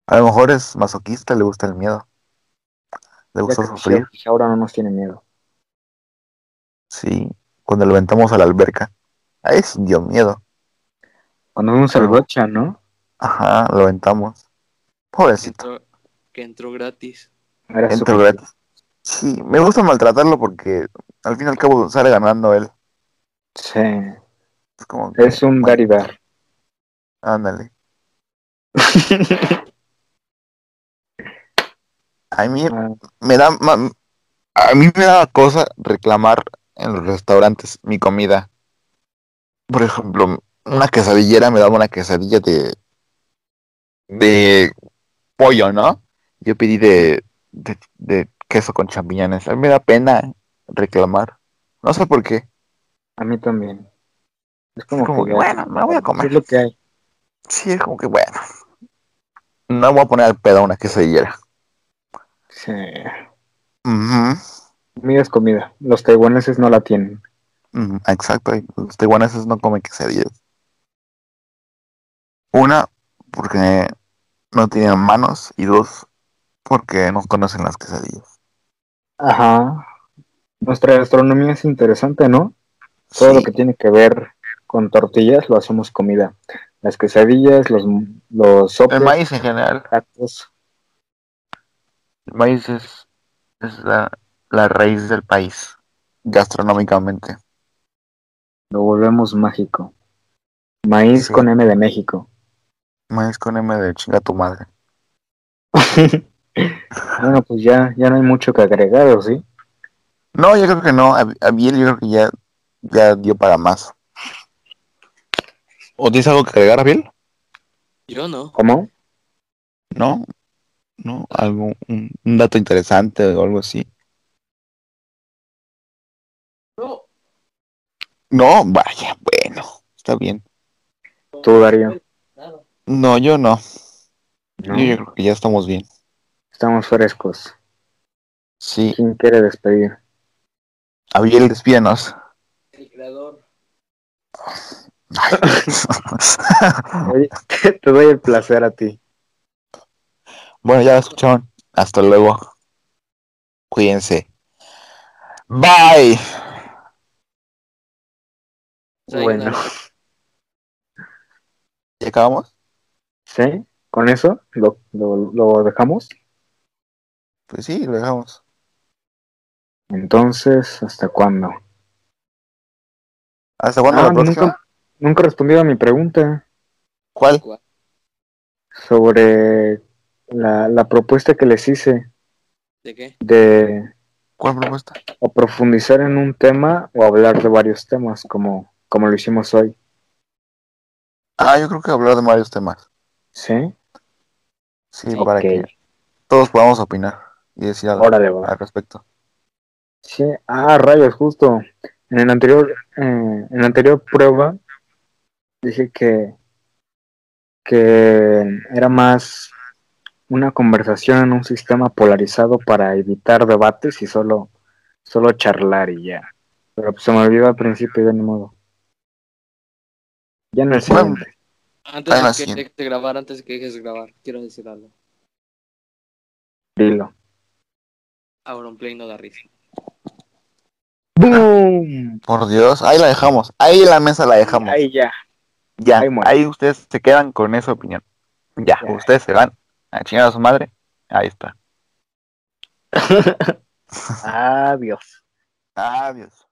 A lo mejor es masoquista, le gusta el miedo. Gusta creció, sufrir. pues ahora no nos tiene miedo. Sí. Cuando lo aventamos a la alberca. Ahí sintió miedo. Cuando vimos al Rocha, ¿no? Ajá, lo aventamos. Pobrecito. Entró- que entró gratis. Era Entró gratis. Sí, me gusta maltratarlo porque al fin y al cabo sale ganando él. Sí, Es como que, es un y dar. ándale. A mí Ah, me da a mí me da cosa reclamar en los restaurantes mi comida. Por ejemplo, una quesadillera me daba una quesadilla de de pollo, ¿no? Yo pedí de, de, de queso con champiñones. A mí me da pena reclamar. No sé por qué. a mí también. Es como, Como que, que, bueno, me voy a comer. Es lo que hay. Sí, es como que bueno. No voy a poner al pedo una quesadillera. Sí. Comida es comida. Los taiwaneses no la tienen. exacto. Los taiwaneses no comen quesadillas. Una, porque no tienen manos. Y dos, porque no conocen las quesadillas. Ajá. Nuestra gastronomía es interesante, ¿no? Todo Sí, lo que tiene que ver con tortillas lo hacemos comida. Las quesadillas, los, los sopes, El maíz en general. tacos. El maíz es, es la, la raíz del país. Gastronómicamente. Lo volvemos mágico. Maíz Sí. con M de México. Maíz con M de chinga tu madre. bueno, pues ya, ya no hay mucho que agregar, ¿o sí? No, yo creo que no. Ab- Abiel yo creo que ya, ya dio para más. ¿O tienes algo que agregar, Abiel? Yo no. ¿Cómo? No, no, algo, un, un dato interesante o algo así. No. No, vaya, bueno, está bien. Tú, Darío. No, yo no. ¿No? Yo, yo creo que ya estamos bien. Estamos frescos. Sí, ¿Quién quiere despedir? Abiel, despídenos. El creador. Oye, te doy el placer a ti. Bueno, ya lo escucharon. Hasta luego. Cuídense. Bye. Bueno. ¿Ya acabamos? ¿sí? ¿Con eso lo, lo, lo dejamos? Pues sí, lo dejamos. Entonces, ¿hasta cuándo? ¿Hasta cuándo Ah, la próxima? nunca, nunca he respondido a mi pregunta ¿Cuál? sobre la, la propuesta que les hice ¿De qué? de ¿Cuál propuesta? o profundizar en un tema o hablar de varios temas como, como lo hicimos hoy. Ah, yo creo que hablar de varios temas. ¿Sí? Sí, para que todos podamos opinar y decir algo Órale, va. al respecto. Sí, ah, rayos, justo. En el anterior, eh, en la anterior prueba dije que, que era más una conversación en un sistema polarizado para evitar debates y solo, solo charlar y ya. Pero pues, se me olvidó al principio de ni modo. Ya en el Bueno. siguiente. Antes de que siguiente. dejes de grabar, antes de que dejes de grabar, quiero decir algo. Dilo. Auronplay no da risa. ¡Boom! Por Dios, ahí la dejamos. Ahí la mesa la dejamos. Ahí ya. ya, ahí ustedes se quedan con esa opinión. Ya, Ya. ustedes se van a chingar a su madre. Ahí está. Adiós. Adiós.